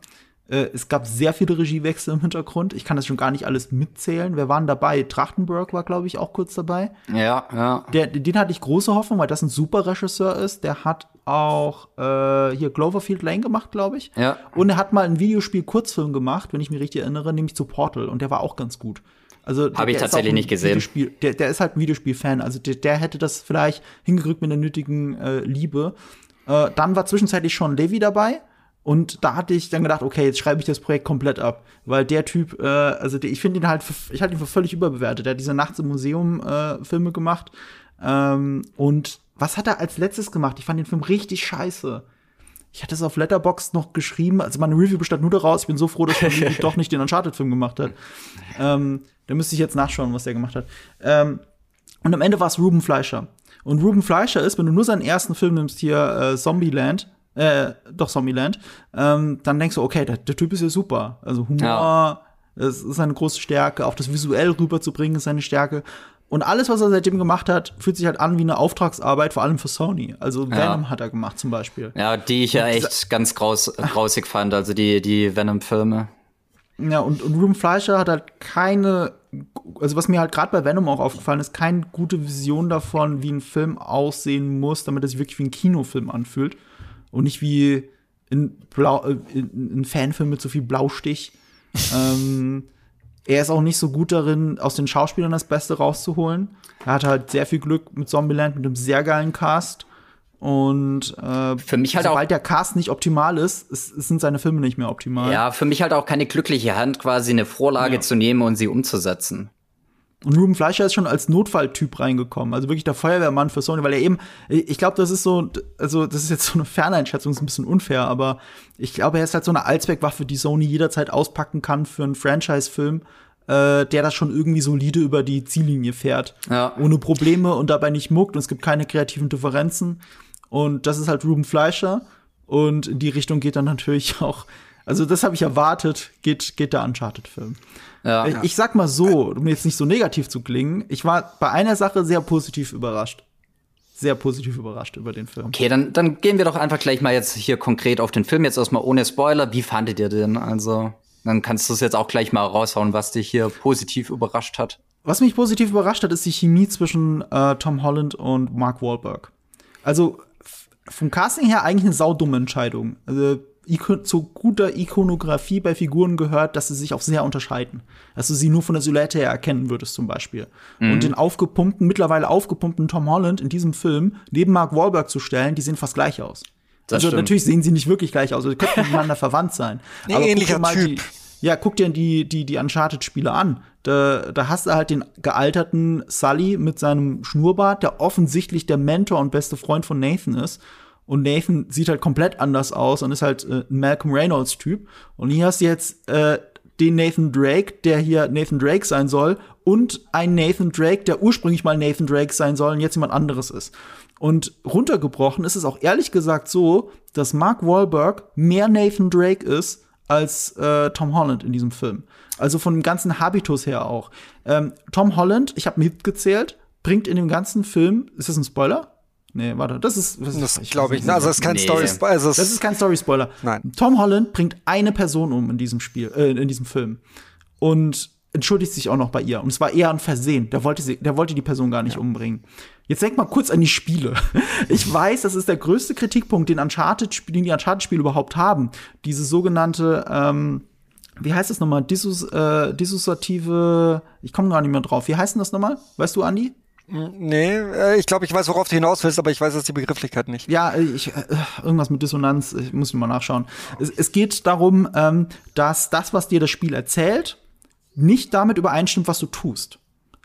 A: Äh, es gab sehr viele Regiewechsel im Hintergrund. Ich kann das schon gar nicht alles mitzählen. Wer waren dabei? Trachtenberg war, glaube ich, auch kurz dabei.
B: Ja, ja.
A: Der, den hatte ich große Hoffnung, weil das ein super Regisseur ist. Der hat auch äh, hier Cloverfield Lane gemacht, glaube ich.
B: Ja.
A: Und er hat mal ein Videospiel-Kurzfilm gemacht, wenn ich mich richtig erinnere, nämlich zu Portal. Und der war auch ganz gut. Also
B: habe ich tatsächlich nicht gesehen.
A: Der, der, ist halt ein Videospiel-Fan. Also der, der, hätte das vielleicht hingekriegt mit der nötigen äh, Liebe. Äh, dann war zwischenzeitlich Sean Levy dabei. Und da hatte ich dann gedacht, okay, jetzt schreibe ich das Projekt komplett ab, weil der Typ, äh, also der, ich finde ihn halt, für, ich halte ihn für völlig überbewertet. Der hat diese Nachts im Museum äh, Filme gemacht. Ähm, und was hat er als letztes gemacht? Ich fand den Film richtig scheiße. Ich hatte es auf Letterbox noch geschrieben, also meine Review bestand nur daraus. Ich bin so froh, dass er (laughs) doch nicht den Uncharted-Film gemacht hat. Ähm, da müsste ich jetzt nachschauen, was der gemacht hat. Ähm, und am Ende war es Ruben Fleischer. Und Ruben Fleischer ist, wenn du nur seinen ersten Film nimmst, hier äh, Zombieland, äh, doch Zombieland, ähm, dann denkst du, okay, der, der, Typ ist ja super. Also Humor, ja. es ist eine große Stärke, auch das visuell rüberzubringen ist seine Stärke. Und alles, was er seitdem gemacht hat, fühlt sich halt an wie eine Auftragsarbeit, vor allem für Sony. Also Venom ja. hat er gemacht zum Beispiel.
B: Ja, die ich ja echt ganz graus, grausig fand, also die, die Venom-Filme.
A: Ja, und, und Ruben Fleischer hat halt keine, also was mir halt gerade bei Venom auch aufgefallen ist, keine gute Vision davon, wie ein Film aussehen muss, damit er sich wirklich wie ein Kinofilm anfühlt und nicht wie in, Blau, äh, in, in Fanfilm mit so viel Blaustich. (laughs) ähm, er ist auch nicht so gut darin, aus den Schauspielern das Beste rauszuholen. Er hat halt sehr viel Glück mit Zombieland, mit einem sehr geilen Cast. Und äh,
B: für mich halt
A: sobald auch, der Cast nicht optimal ist, ist, sind seine Filme nicht mehr optimal.
B: Ja, für mich halt auch keine glückliche Hand, quasi eine Vorlage ja. zu nehmen und sie umzusetzen.
A: Und Ruben Fleischer ist schon als Notfalltyp reingekommen, also wirklich der Feuerwehrmann für Sony, weil er eben, ich glaube, das ist so, also das ist jetzt so eine Ferneinschätzung, ist ein bisschen unfair, aber ich glaube, er ist halt so eine Allzweckwaffe, die Sony jederzeit auspacken kann für einen Franchise-Film, äh, der das schon irgendwie solide über die Ziellinie fährt,
B: ja.
A: ohne Probleme und dabei nicht muckt und es gibt keine kreativen Differenzen und das ist halt Ruben Fleischer und in die Richtung geht dann natürlich auch also das habe ich erwartet, geht, geht der Uncharted-Film. Ja. Ich, ich sag mal so, um jetzt nicht so negativ zu klingen, ich war bei einer Sache sehr positiv überrascht. sehr positiv überrascht über den Film.
B: Okay, dann, dann gehen wir doch einfach gleich mal jetzt hier konkret auf den Film. Jetzt erstmal ohne Spoiler. Wie fandet ihr den? Also, dann kannst du es jetzt auch gleich mal raushauen, was dich hier positiv überrascht hat.
A: Was mich positiv überrascht hat, ist die Chemie zwischen äh, Tom Holland und Mark Wahlberg. Also vom Casting her eigentlich eine saudumme Entscheidung. Also zu guter Ikonografie bei Figuren gehört, dass sie sich auch sehr unterscheiden. Dass du sie nur von der Silhouette her erkennen würdest, zum Beispiel. Mhm. Und den aufgepumpten, mittlerweile aufgepumpten Tom Holland in diesem Film neben Mark Wahlberg zu stellen, die sehen fast gleich aus. Das also stimmt. natürlich sehen sie nicht wirklich gleich aus, sie könnten (laughs) miteinander verwandt sein.
C: Nee, aber ähnlicher Typ.
A: Die, ja, guck dir die, die, die Uncharted-Spiele an. Da, da hast du halt den gealterten Sully mit seinem Schnurrbart, der offensichtlich der Mentor und beste Freund von Nathan ist. Und Nathan sieht halt komplett anders aus und ist halt äh, ein Malcolm Reynolds-Typ. Und hier hast du jetzt äh, den Nathan Drake, der hier Nathan Drake sein soll, und ein Nathan Drake, der ursprünglich mal Nathan Drake sein soll und jetzt jemand anderes ist. Und runtergebrochen ist es auch ehrlich gesagt so, dass Mark Wahlberg mehr Nathan Drake ist als äh, Tom Holland in diesem Film. Also von dem ganzen Habitus her auch. Ähm, Tom Holland, ich habe mitgezählt, bringt in dem ganzen Film, ist das ein Spoiler? Nee, warte, das ist.
C: Das, das glaube ich. Also, das ist kein nee. Story Spoiler.
A: Also das ist kein Story Spoiler.
C: Nein.
A: Tom Holland bringt eine Person um in diesem Spiel, äh, in diesem Film. Und entschuldigt sich auch noch bei ihr. Und es war eher ein Versehen. Der wollte, sie, der wollte die Person gar nicht ja. umbringen. Jetzt denk mal kurz an die Spiele. (laughs) Ich weiß, das ist der größte Kritikpunkt, den, Uncharted, den die Uncharted-Spiele überhaupt haben. Diese sogenannte, ähm, wie heißt das nochmal? Dissos, äh, dissoziative, ich komme gar nicht mehr drauf. Wie heißt denn das nochmal? Weißt du, Andi?
C: Nee, äh, ich glaube, ich weiß, worauf du hinaus willst, aber ich weiß jetzt die Begrifflichkeit nicht.
A: Ja, ich, äh, irgendwas mit Dissonanz, ich muss mal nachschauen. Es, es geht darum, ähm, dass das, was dir das Spiel erzählt, nicht damit übereinstimmt, was du tust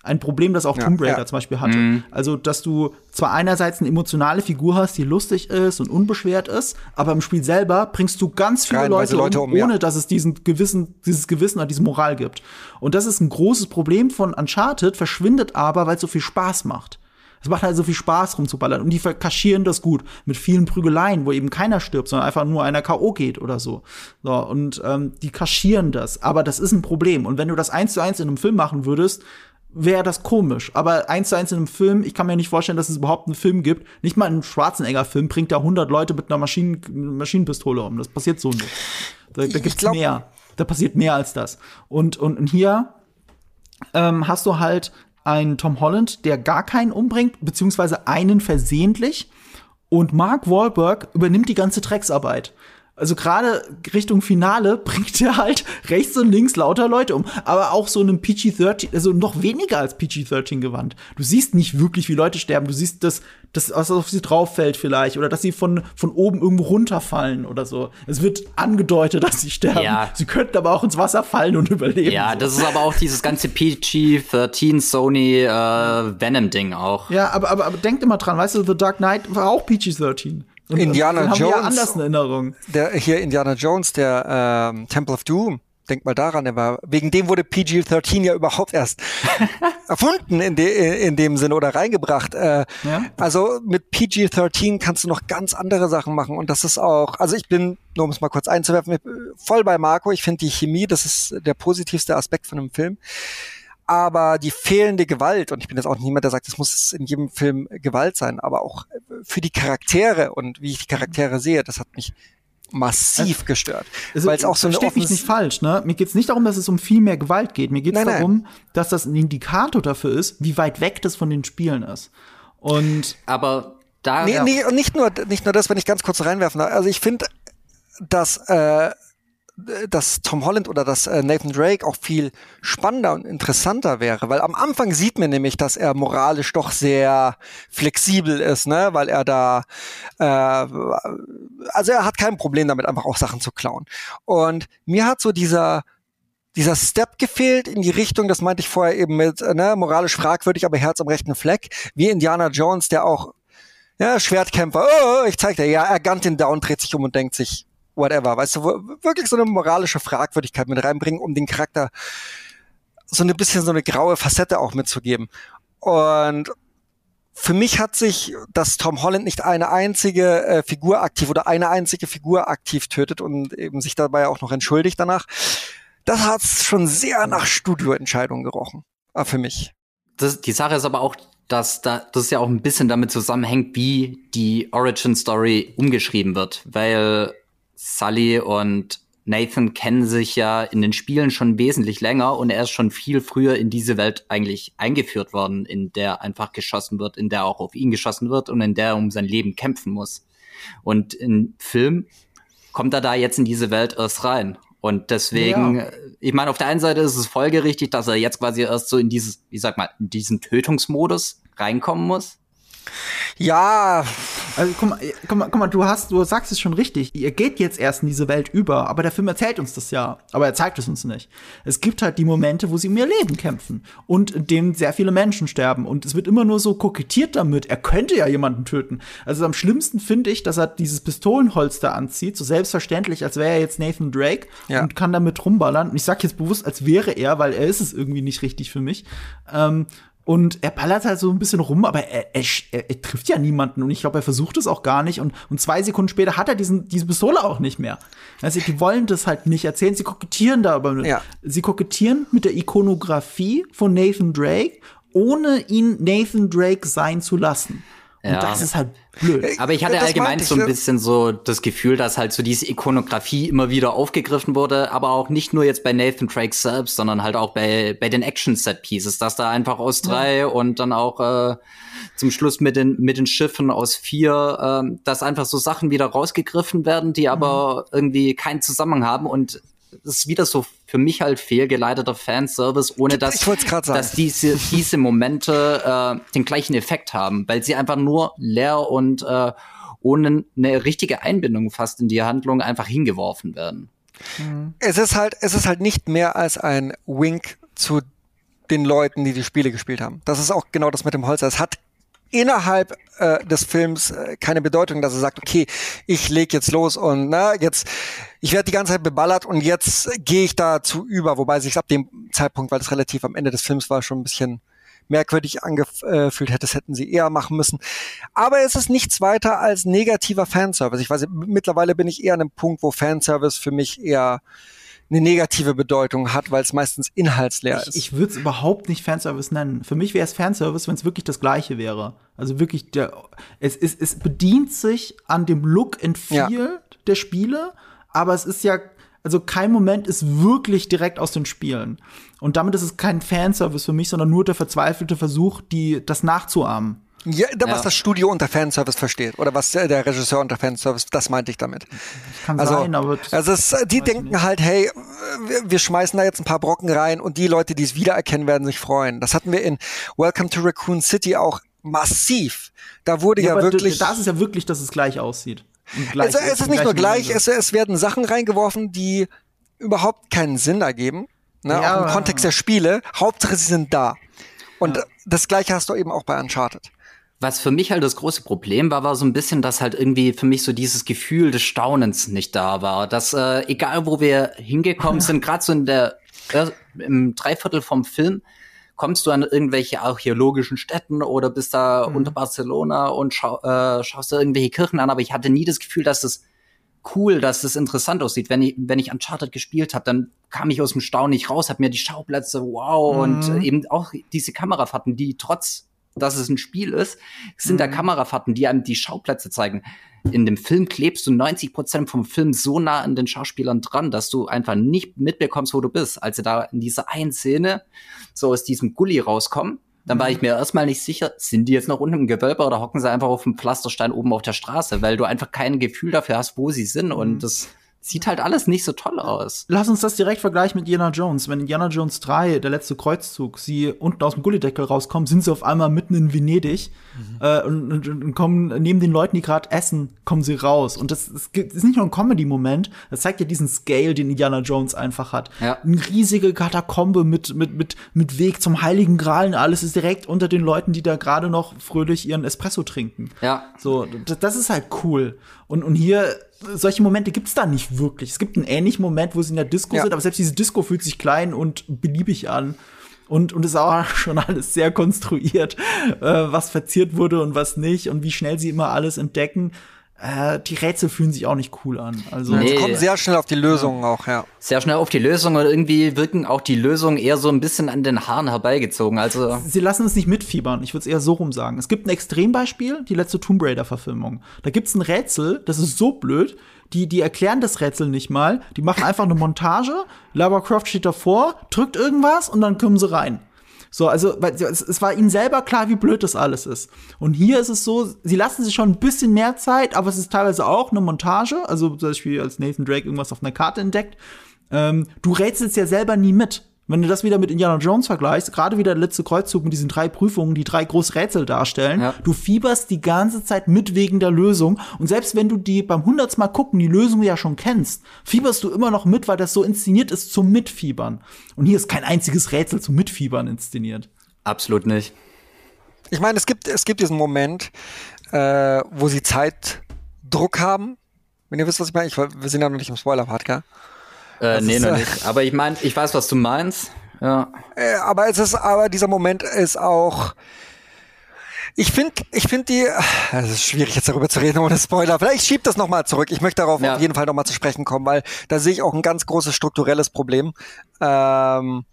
A: ein Problem, das auch ja, Tomb Raider ja. zum Beispiel hatte. Mhm. Also, dass du zwar einerseits eine emotionale Figur hast, die lustig ist und unbeschwert ist, aber im Spiel selber bringst du ganz viele Leute, Leute, um, ohne ja. dass es diesen gewissen, dieses Gewissen oder diese Moral gibt. Und das ist ein großes Problem von Uncharted, verschwindet aber, weil es so viel Spaß macht. Es macht halt so viel Spaß rumzuballern und die kaschieren das gut mit vielen Prügeleien, wo eben keiner stirbt, sondern einfach nur einer K.O. geht oder so. So und ähm, die kaschieren das, aber das ist ein Problem. Und wenn du das eins zu eins in einem Film machen würdest, wäre das komisch. Aber eins zu eins in einem Film, ich kann mir nicht vorstellen, dass es überhaupt einen Film gibt. Nicht mal einen Schwarzenegger-Film bringt da 100 Leute mit einer Maschinen Maschinenpistole um. Das passiert so nicht. Da, da gibt's glaub, mehr. Da passiert mehr als das. Und, und, und hier ähm, hast du halt einen Tom Holland, der gar keinen umbringt, beziehungsweise einen versehentlich. Und Mark Wahlberg übernimmt die ganze Drecksarbeit. Also gerade Richtung Finale (laughs) bringt er halt rechts und links lauter Leute um. Aber auch so einem PG-13, also noch weniger als PG-13 gewandt. Du siehst nicht wirklich, wie Leute sterben. Du siehst, dass, dass was auf sie drauf fällt vielleicht. Oder dass sie von, von oben irgendwo runterfallen oder so. Es wird angedeutet, (laughs) dass sie sterben. Ja. Sie könnten aber auch ins Wasser fallen und (laughs) überleben.
B: Ja, so. das ist aber auch dieses ganze PG-13 Sony äh, Venom-Ding auch.
A: Ja, aber, aber, aber denkt immer dran, weißt du, The Dark Knight war auch PG-13.
C: Und, Indiana Jones.
A: Ja anders in Erinnerung.
C: Der, hier Indiana Jones, der ähm, Temple of Doom. Denk mal daran, der war, wegen dem wurde PG-13 ja überhaupt erst (laughs) erfunden in, de, in dem Sinne oder reingebracht. Äh, ja? Also mit PG-13 kannst du noch ganz andere Sachen machen und das ist auch, also ich bin, nur um es mal kurz einzuwerfen, voll bei Marco. Ich finde die Chemie, das ist der positivste Aspekt von einem Film aber die fehlende Gewalt, und ich bin jetzt auch niemand, der sagt, es muss in jedem Film Gewalt sein, aber auch für die Charaktere und wie ich die Charaktere sehe, das hat mich massiv gestört.
A: Also, weil es auch so eine mich nicht falsch, ne? Mir geht's nicht darum, dass es um viel mehr Gewalt geht. Mir geht's nein, darum, nein. dass das ein Indikator dafür ist, wie weit weg das von den Spielen ist. Und
B: aber da
C: nee, nee, und nicht nur nicht nur das, wenn ich ganz kurz reinwerfen darf. Also ich finde, dass äh, dass Tom Holland oder dass äh, Nathan Drake auch viel spannender und interessanter wäre, weil am Anfang sieht man nämlich, dass er moralisch doch sehr flexibel ist, ne, weil er da, äh, also er hat kein Problem damit, einfach auch Sachen zu klauen. Und mir hat so dieser dieser Step gefehlt in die Richtung, das meinte ich vorher eben mit, ne, moralisch fragwürdig, aber Herz am rechten Fleck, wie Indiana Jones, der auch ja, Schwertkämpfer, oh, ich zeig dir, ja, er gunnt den down, dreht sich um und denkt sich, whatever, weißt du, wirklich so eine moralische Fragwürdigkeit mit reinbringen, um den Charakter so ein bisschen so eine graue Facette auch mitzugeben. Und für mich hat sich, dass Tom Holland nicht eine einzige äh, Figur aktiv oder eine einzige Figur aktiv tötet und eben sich dabei auch noch entschuldigt danach, das hat schon sehr nach Studioentscheidung gerochen. Äh, für mich.
B: Das, die Sache ist aber auch, dass da, das ja auch ein bisschen damit zusammenhängt, wie die Origin Story umgeschrieben wird, weil Sully und Nathan kennen sich ja in den Spielen schon wesentlich länger und er ist schon viel früher in diese Welt eigentlich eingeführt worden, in der einfach geschossen wird, in der auch auf ihn geschossen wird und in der er um sein Leben kämpfen muss. Und im Film kommt er da jetzt in diese Welt erst rein. Und deswegen, ja. ich meine, auf der einen Seite ist es folgerichtig, dass er jetzt quasi erst so in dieses, wie sag mal, in diesen Tötungsmodus reinkommen muss.
C: Ja.
A: Also guck mal, guck mal, guck mal, du hast, du sagst es schon richtig. Ihr geht jetzt erst in diese Welt über, aber der Film erzählt uns das ja. Aber er zeigt es uns nicht. Es gibt halt die Momente, wo sie um ihr Leben kämpfen und in denen sehr viele Menschen sterben. Und es wird immer nur so kokettiert damit. Er könnte ja jemanden töten. Also am schlimmsten finde ich, dass er dieses Pistolenholster anzieht, so selbstverständlich, als wäre er jetzt Nathan Drake ja. und kann damit rumballern. Und ich sag jetzt bewusst, als wäre er, weil er ist es irgendwie nicht richtig für mich. Ähm, und er ballert halt so ein bisschen rum, aber er, er, er, trifft ja niemanden. Und ich glaube, er versucht es auch gar nicht. Und, und zwei Sekunden später hat er diesen, diese Pistole auch nicht mehr. Also die wollen das halt nicht erzählen. Sie kokettieren da aber. Ja. Sie kokettieren mit der Ikonografie von Nathan Drake, ohne ihn Nathan Drake sein zu lassen. Und ja. das ist halt blöd.
B: Aber ich hatte das allgemein ich, so ein bisschen so das Gefühl, dass halt so diese Ikonografie immer wieder aufgegriffen wurde, aber auch nicht nur jetzt bei Nathan Drake selbst, sondern halt auch bei, bei den Action-Set-Pieces, dass da einfach aus drei ja. und dann auch äh, zum Schluss mit den, mit den Schiffen aus vier, äh, dass einfach so Sachen wieder rausgegriffen werden, die aber mhm. irgendwie keinen Zusammenhang haben und ist wieder so für mich halt fehlgeleiteter Fanservice, ohne dass, dass diese, diese Momente äh, den gleichen Effekt haben, weil sie einfach nur leer und äh, ohne eine richtige Einbindung fast in die Handlung einfach hingeworfen werden.
C: Es ist halt, es ist halt nicht mehr als ein Wink zu den Leuten, die die Spiele gespielt haben. Das ist auch genau das mit dem Holzer. Es hat innerhalb äh, des Films äh, keine Bedeutung, dass er sagt, okay, ich leg jetzt los und na, jetzt, ich werde die ganze Zeit beballert und jetzt gehe ich dazu über, wobei sich ab dem Zeitpunkt, weil es relativ am Ende des Films war, schon ein bisschen merkwürdig angefühlt hätte, das hätten sie eher machen müssen. Aber es ist nichts weiter als negativer Fanservice. Ich weiß, mittlerweile bin ich eher an einem Punkt, wo Fanservice für mich eher eine negative Bedeutung hat, weil es meistens inhaltsleer
A: ich,
C: ist.
A: Ich würde es überhaupt nicht Fanservice nennen. Für mich wäre es Fanservice, wenn es wirklich das gleiche wäre. Also wirklich der es, es, es bedient sich an dem Look and Feel ja. der Spiele, aber es ist ja also kein Moment ist wirklich direkt aus den Spielen. Und damit ist es kein Fanservice für mich, sondern nur der verzweifelte Versuch, die das nachzuahmen.
C: Ja, was ja. das Studio unter Fanservice versteht oder was der Regisseur unter Fanservice, das meinte ich damit.
A: Kann also, sein, aber
C: also es, die denken nicht. halt, hey, wir, wir, schmeißen da jetzt ein paar Brocken rein und die Leute, die es wiedererkennen, werden sich freuen. Das hatten wir in Welcome to Raccoon City auch massiv. Da wurde ja, ja wirklich.
A: Da ist es ja wirklich, dass es gleich aussieht.
C: Gleich, es, es ist nicht nur gleich, es, es werden Sachen reingeworfen, die überhaupt keinen Sinn ergeben. Ne, ja, auch im Kontext der Spiele. Hauptsache, sie sind da. Und ja. das gleiche hast du eben auch bei Uncharted.
B: Was für mich halt das große Problem war, war so ein bisschen, dass halt irgendwie für mich so dieses Gefühl des Staunens nicht da war. Dass äh, egal wo wir hingekommen sind, (laughs) gerade so in der äh, im Dreiviertel vom Film, kommst du an irgendwelche archäologischen Städten oder bist da mhm. unter Barcelona und schau, äh, schaust da irgendwelche Kirchen an, aber ich hatte nie das Gefühl, dass es cool, dass es interessant aussieht. Wenn ich, wenn ich Uncharted gespielt habe, dann kam ich aus dem Staunen nicht raus, hab mir die Schauplätze, wow, mhm. und eben auch diese Kamerafahrten, die trotz dass es ein Spiel ist, sind mhm. da Kamerafahrten, die einem die Schauplätze zeigen. In dem Film klebst du 90 Prozent vom Film so nah an den Schauspielern dran, dass du einfach nicht mitbekommst, wo du bist. Als sie da in dieser einen Szene so aus diesem Gully rauskommen, dann war ich mir erstmal nicht sicher, sind die jetzt noch unten im Gewölbe oder hocken sie einfach auf dem Pflasterstein oben auf der Straße, weil du einfach kein Gefühl dafür hast, wo sie sind. Und mhm. das sieht halt alles nicht so toll aus.
A: Lass uns das direkt vergleichen mit Indiana Jones. Wenn Indiana Jones 3, der letzte Kreuzzug, sie unten aus dem Gullideckel rauskommen, sind sie auf einmal mitten in Venedig mhm. äh, und, und, und, kommen neben den Leuten, die gerade essen, kommen sie raus. Und das, das ist nicht nur ein Comedy-Moment, das zeigt ja diesen Scale, den Indiana Jones einfach hat. Ja. Eine riesige Katakombe mit, mit, mit, mit Weg zum Heiligen Gral und alles ist direkt unter den Leuten, die da gerade noch fröhlich ihren Espresso trinken.
B: Ja.
A: So, das, das ist halt cool. Und, und hier solche Momente gibt's da nicht wirklich. Es gibt einen ähnlichen Moment, wo sie in der Disco ja. sind, aber selbst diese Disco fühlt sich klein und beliebig an. Und, und ist auch (laughs) schon alles sehr konstruiert, äh, was verziert wurde und was nicht und wie schnell sie immer alles entdecken. Äh, die Rätsel fühlen sich auch nicht cool an. Also
C: nee. kommen sehr schnell auf die Lösungen ja. auch, ja.
B: Sehr schnell auf die Lösung und irgendwie wirken auch die Lösungen eher so ein bisschen an den Haaren herbeigezogen. Also
A: sie lassen es nicht mitfiebern. Ich würde es eher so rum sagen. Es gibt ein Extrembeispiel, die letzte Tomb Raider Verfilmung. Da gibt's ein Rätsel, das ist so blöd. Die, die erklären das Rätsel nicht mal. Die machen einfach eine Montage. Lara Croft steht davor, drückt irgendwas und dann kommen sie rein. So, also es, es war ihnen selber klar, wie blöd das alles ist. Und hier ist es so, sie lassen sich schon ein bisschen mehr Zeit, aber es ist teilweise auch eine Montage. Also zum Beispiel, als Nathan Drake irgendwas auf einer Karte entdeckt. Ähm, du rätselst ja selber nie mit. Wenn du das wieder mit Indiana Jones vergleichst, gerade wieder der letzte Kreuzzug mit diesen drei Prüfungen, die drei große Rätsel darstellen, ja. du fieberst die ganze Zeit mit wegen der Lösung. Und selbst wenn du die beim hundertsten Mal gucken die Lösung ja schon kennst, fieberst du immer noch mit, weil das so inszeniert ist zum Mitfiebern. Und hier ist kein einziges Rätsel zum Mitfiebern inszeniert.
B: Absolut nicht.
C: Ich meine, es gibt, es gibt diesen Moment, äh, wo sie Zeitdruck haben. Wenn ihr wisst, was ich meine, ich, wir sind ja noch nicht im Spoiler-Part, gell?
B: Äh, nee, ist, noch äh, nicht. Aber ich meine, ich weiß, was du meinst. Ja.
C: Äh, aber es ist, aber dieser Moment ist auch. Ich finde, ich finde die, es ist schwierig jetzt darüber zu reden ohne Spoiler. Vielleicht schiebt das nochmal zurück. Ich möchte darauf ja. auf jeden Fall nochmal zu sprechen kommen, weil da sehe ich auch ein ganz großes strukturelles Problem. Ähm,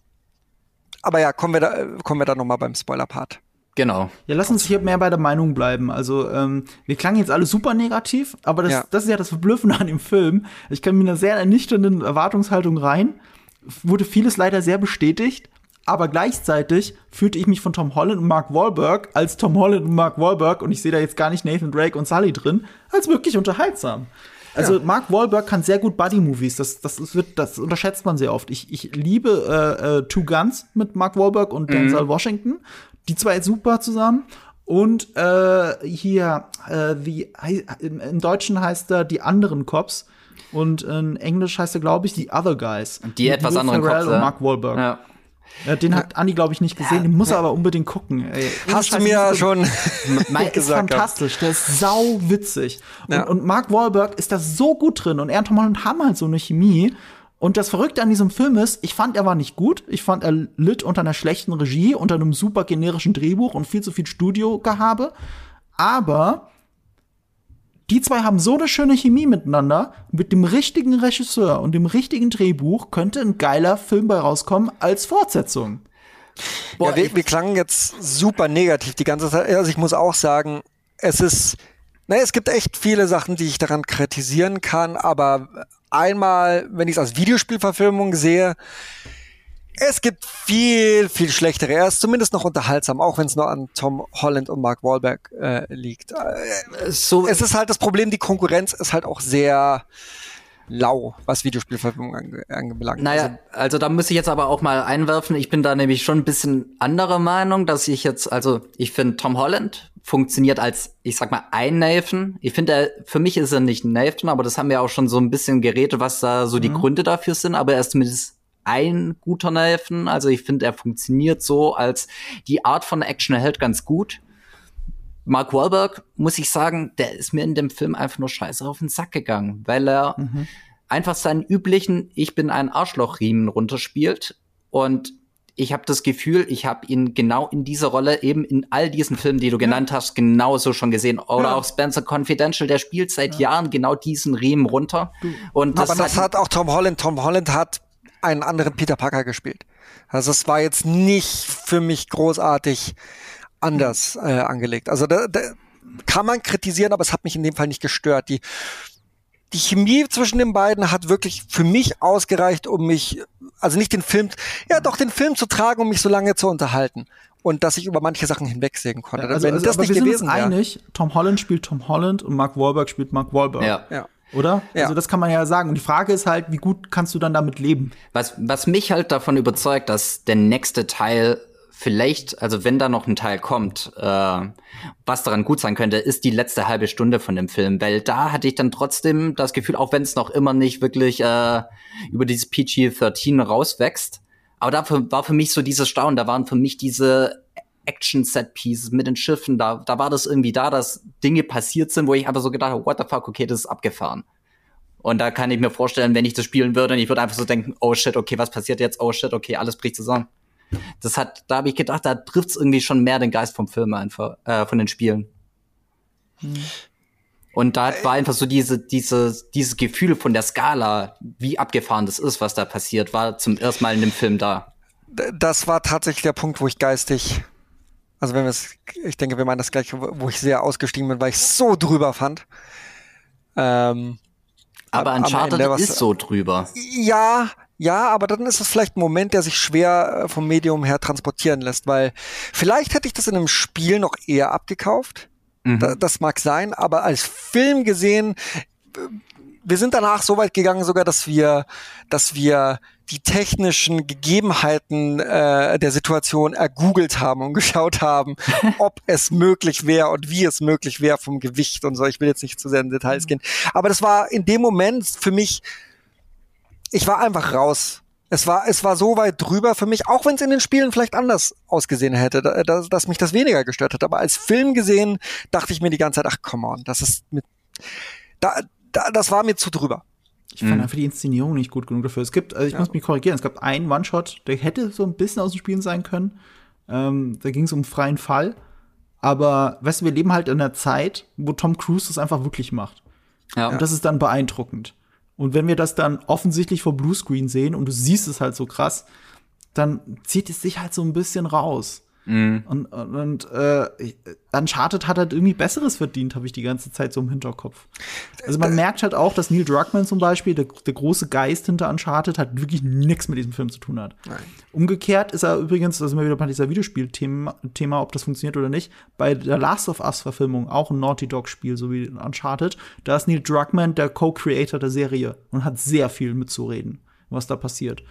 C: aber ja, kommen wir da, kommen wir da nochmal beim Spoiler-Part.
B: Genau.
A: Ja, lass uns hier mehr bei der Meinung bleiben. Also, ähm, wir klangen jetzt alle super negativ, aber das, ja. das ist ja das Verblüffende an dem Film. Ich kann mit einer sehr ernüchternden Erwartungshaltung rein. Wurde vieles leider sehr bestätigt, aber gleichzeitig fühlte ich mich von Tom Holland und Mark Wahlberg als Tom Holland und Mark Wahlberg, und ich sehe da jetzt gar nicht Nathan Drake und Sully drin, als wirklich unterhaltsam. Also ja. Mark Wahlberg kann sehr gut Buddy-Movies. Das, das, wird, das unterschätzt man sehr oft. Ich, ich liebe äh, äh, Two Guns mit Mark Wahlberg und mhm. Denzel Washington. Die zwei super zusammen. Und äh, hier, äh, wie, im, im Deutschen heißt er die anderen Cops. Und in Englisch heißt er, glaube ich, die Other Guys.
B: Die etwas anderen Cops.
A: Und Mark Wahlberg. Ja. Ja, den hat Andi, glaube ich, nicht gesehen. Den muss er aber unbedingt gucken. Ey,
C: Hast du mir schon (laughs) (laughs)
A: mein, ist fantastisch. Der ist sau witzig. Und, ja. und Mark Wahlberg ist da so gut drin. Und er und Tom Holland haben halt so eine Chemie. Und das Verrückte an diesem Film ist, ich fand, er war nicht gut. Ich fand, er litt unter einer schlechten Regie, unter einem super generischen Drehbuch und viel zu viel Studiogehabe. Aber die zwei haben so eine schöne Chemie miteinander. Mit dem richtigen Regisseur und dem richtigen Drehbuch könnte ein geiler Film bei rauskommen als Fortsetzung.
C: Boah, ja, wir, wir klangen jetzt super negativ die ganze Zeit. Also ich muss auch sagen, es ist, naja, es gibt echt viele Sachen, die ich daran kritisieren kann, aber einmal, wenn ich es als Videospielverfilmung sehe, es gibt viel, viel schlechtere. Er ist zumindest noch unterhaltsam, auch wenn es nur an Tom Holland und Mark Wahlberg äh, liegt. Äh, so, es ist halt das Problem, die Konkurrenz ist halt auch sehr lau, was Videospielverfilmung ange anbelangt.
B: Naja, also, also da muss ich jetzt aber auch mal einwerfen. Ich bin da nämlich schon ein bisschen anderer Meinung, dass ich jetzt, also ich finde Tom Holland funktioniert als, ich sag mal, ein Nathan. Ich finde, für mich ist er nicht ein Nathan, aber das haben wir auch schon so ein bisschen geredet, was da so die mhm. Gründe dafür sind. Aber er ist zumindest ein guter Nathan. Also ich finde, er funktioniert so als die Art von Action erhält ganz gut. Mark Wahlberg, muss ich sagen, der ist mir in dem Film einfach nur scheiße auf den Sack gegangen, weil er mhm. einfach seinen üblichen Ich bin ein Arschloch-Riemen runterspielt. Und ich habe das Gefühl, ich habe ihn genau in dieser Rolle eben in all diesen Filmen, die du genannt ja. hast, genauso schon gesehen. Oder ja. auch Spencer Confidential, der spielt seit ja. Jahren genau diesen Riemen runter. Du.
C: Und das Aber das hat, hat auch Tom Holland. Tom Holland hat einen anderen Peter Parker gespielt. Also es war jetzt nicht für mich großartig anders äh, angelegt. Also da, da kann man kritisieren, aber es hat mich in dem Fall nicht gestört. Die, die Chemie zwischen den beiden hat wirklich für mich ausgereicht, um mich, also nicht den Film, ja doch den Film zu tragen, um mich so lange zu unterhalten. Und dass ich über manche Sachen hinwegsehen konnte.
A: Ja, also, Wenn also, das nicht wir gewesen sind uns einig, Tom Holland spielt Tom Holland und Mark Wahlberg spielt Mark Wahlberg.
B: Ja. ja.
A: Oder? Ja. Also das kann man ja sagen. Und die Frage ist halt, wie gut kannst du dann damit leben?
B: Was, was mich halt davon überzeugt, dass der nächste Teil vielleicht, also wenn da noch ein Teil kommt, äh, was daran gut sein könnte, ist die letzte halbe Stunde von dem Film, weil da hatte ich dann trotzdem das Gefühl, auch wenn es noch immer nicht wirklich äh, über dieses PG-13 rauswächst, aber dafür war für mich so dieses Staunen, da waren für mich diese Action-Set-Pieces mit den Schiffen, da, da war das irgendwie da, dass Dinge passiert sind, wo ich einfach so gedacht habe, what the fuck, okay, das ist abgefahren. Und da kann ich mir vorstellen, wenn ich das spielen würde, und ich würde einfach so denken, oh shit, okay, was passiert jetzt? Oh shit, okay, alles bricht zusammen. Das hat, da habe ich gedacht, da trifft's irgendwie schon mehr den Geist vom Film einfach, äh, von den Spielen.
C: Hm.
B: Und da war einfach so diese, diese, dieses Gefühl von der Skala, wie abgefahren das ist, was da passiert, war zum ersten Mal in dem Film da.
C: Das war tatsächlich der Punkt, wo ich geistig, also wenn wir es, ich denke, wir meinen das gleiche, wo ich sehr ausgestiegen bin, weil ich so drüber fand.
B: Ähm, aber Uncharted Ende, ist so drüber.
C: Ja, ja, aber dann ist es vielleicht ein Moment, der sich schwer äh, vom Medium her transportieren lässt, weil vielleicht hätte ich das in einem Spiel noch eher abgekauft. Mhm. Da, das mag sein, aber als Film gesehen, äh, wir sind danach so weit gegangen sogar, dass wir, dass wir die technischen Gegebenheiten äh, der Situation ergoogelt haben und (laughs) geschaut haben, ob es möglich wäre und wie es möglich wäre vom Gewicht und so. Ich will jetzt nicht zu sehr in Details mhm. gehen. Aber das war in dem Moment für mich ich war einfach raus. Es war, es war so weit drüber für mich, auch wenn es in den Spielen vielleicht anders ausgesehen hätte, dass, dass mich das weniger gestört hat. Aber als Film gesehen dachte ich mir die ganze Zeit, ach come on, das ist mit, da, da, das war mir zu drüber.
A: Ich fand mhm. einfach die Inszenierung nicht gut genug dafür. Es gibt, also ich ja. muss mich korrigieren, es gab einen One-Shot, der hätte so ein bisschen aus den Spielen sein können. Ähm, da ging es um freien Fall. Aber, weißt du, wir leben halt in einer Zeit, wo Tom Cruise das einfach wirklich macht. Ja. Und das ist dann beeindruckend. Und wenn wir das dann offensichtlich vor Bluescreen sehen und du siehst es halt so krass, dann zieht es sich halt so ein bisschen raus. Mhm. Und, und, und äh, Uncharted hat halt irgendwie Besseres verdient, habe ich die ganze Zeit so im Hinterkopf. Also man merkt halt auch, dass Neil Druckmann zum Beispiel, der, der große Geist hinter Uncharted, hat wirklich nichts mit diesem Film zu tun hat. Nein. Umgekehrt ist er übrigens, da sind wir wieder bei dieser Videospiel-Thema, Thema, ob das funktioniert oder nicht, bei der Last of Us-Verfilmung, auch ein Naughty Dog-Spiel, so wie Uncharted, da ist Neil Druckmann der Co-Creator der Serie und hat sehr viel mitzureden, was da passiert.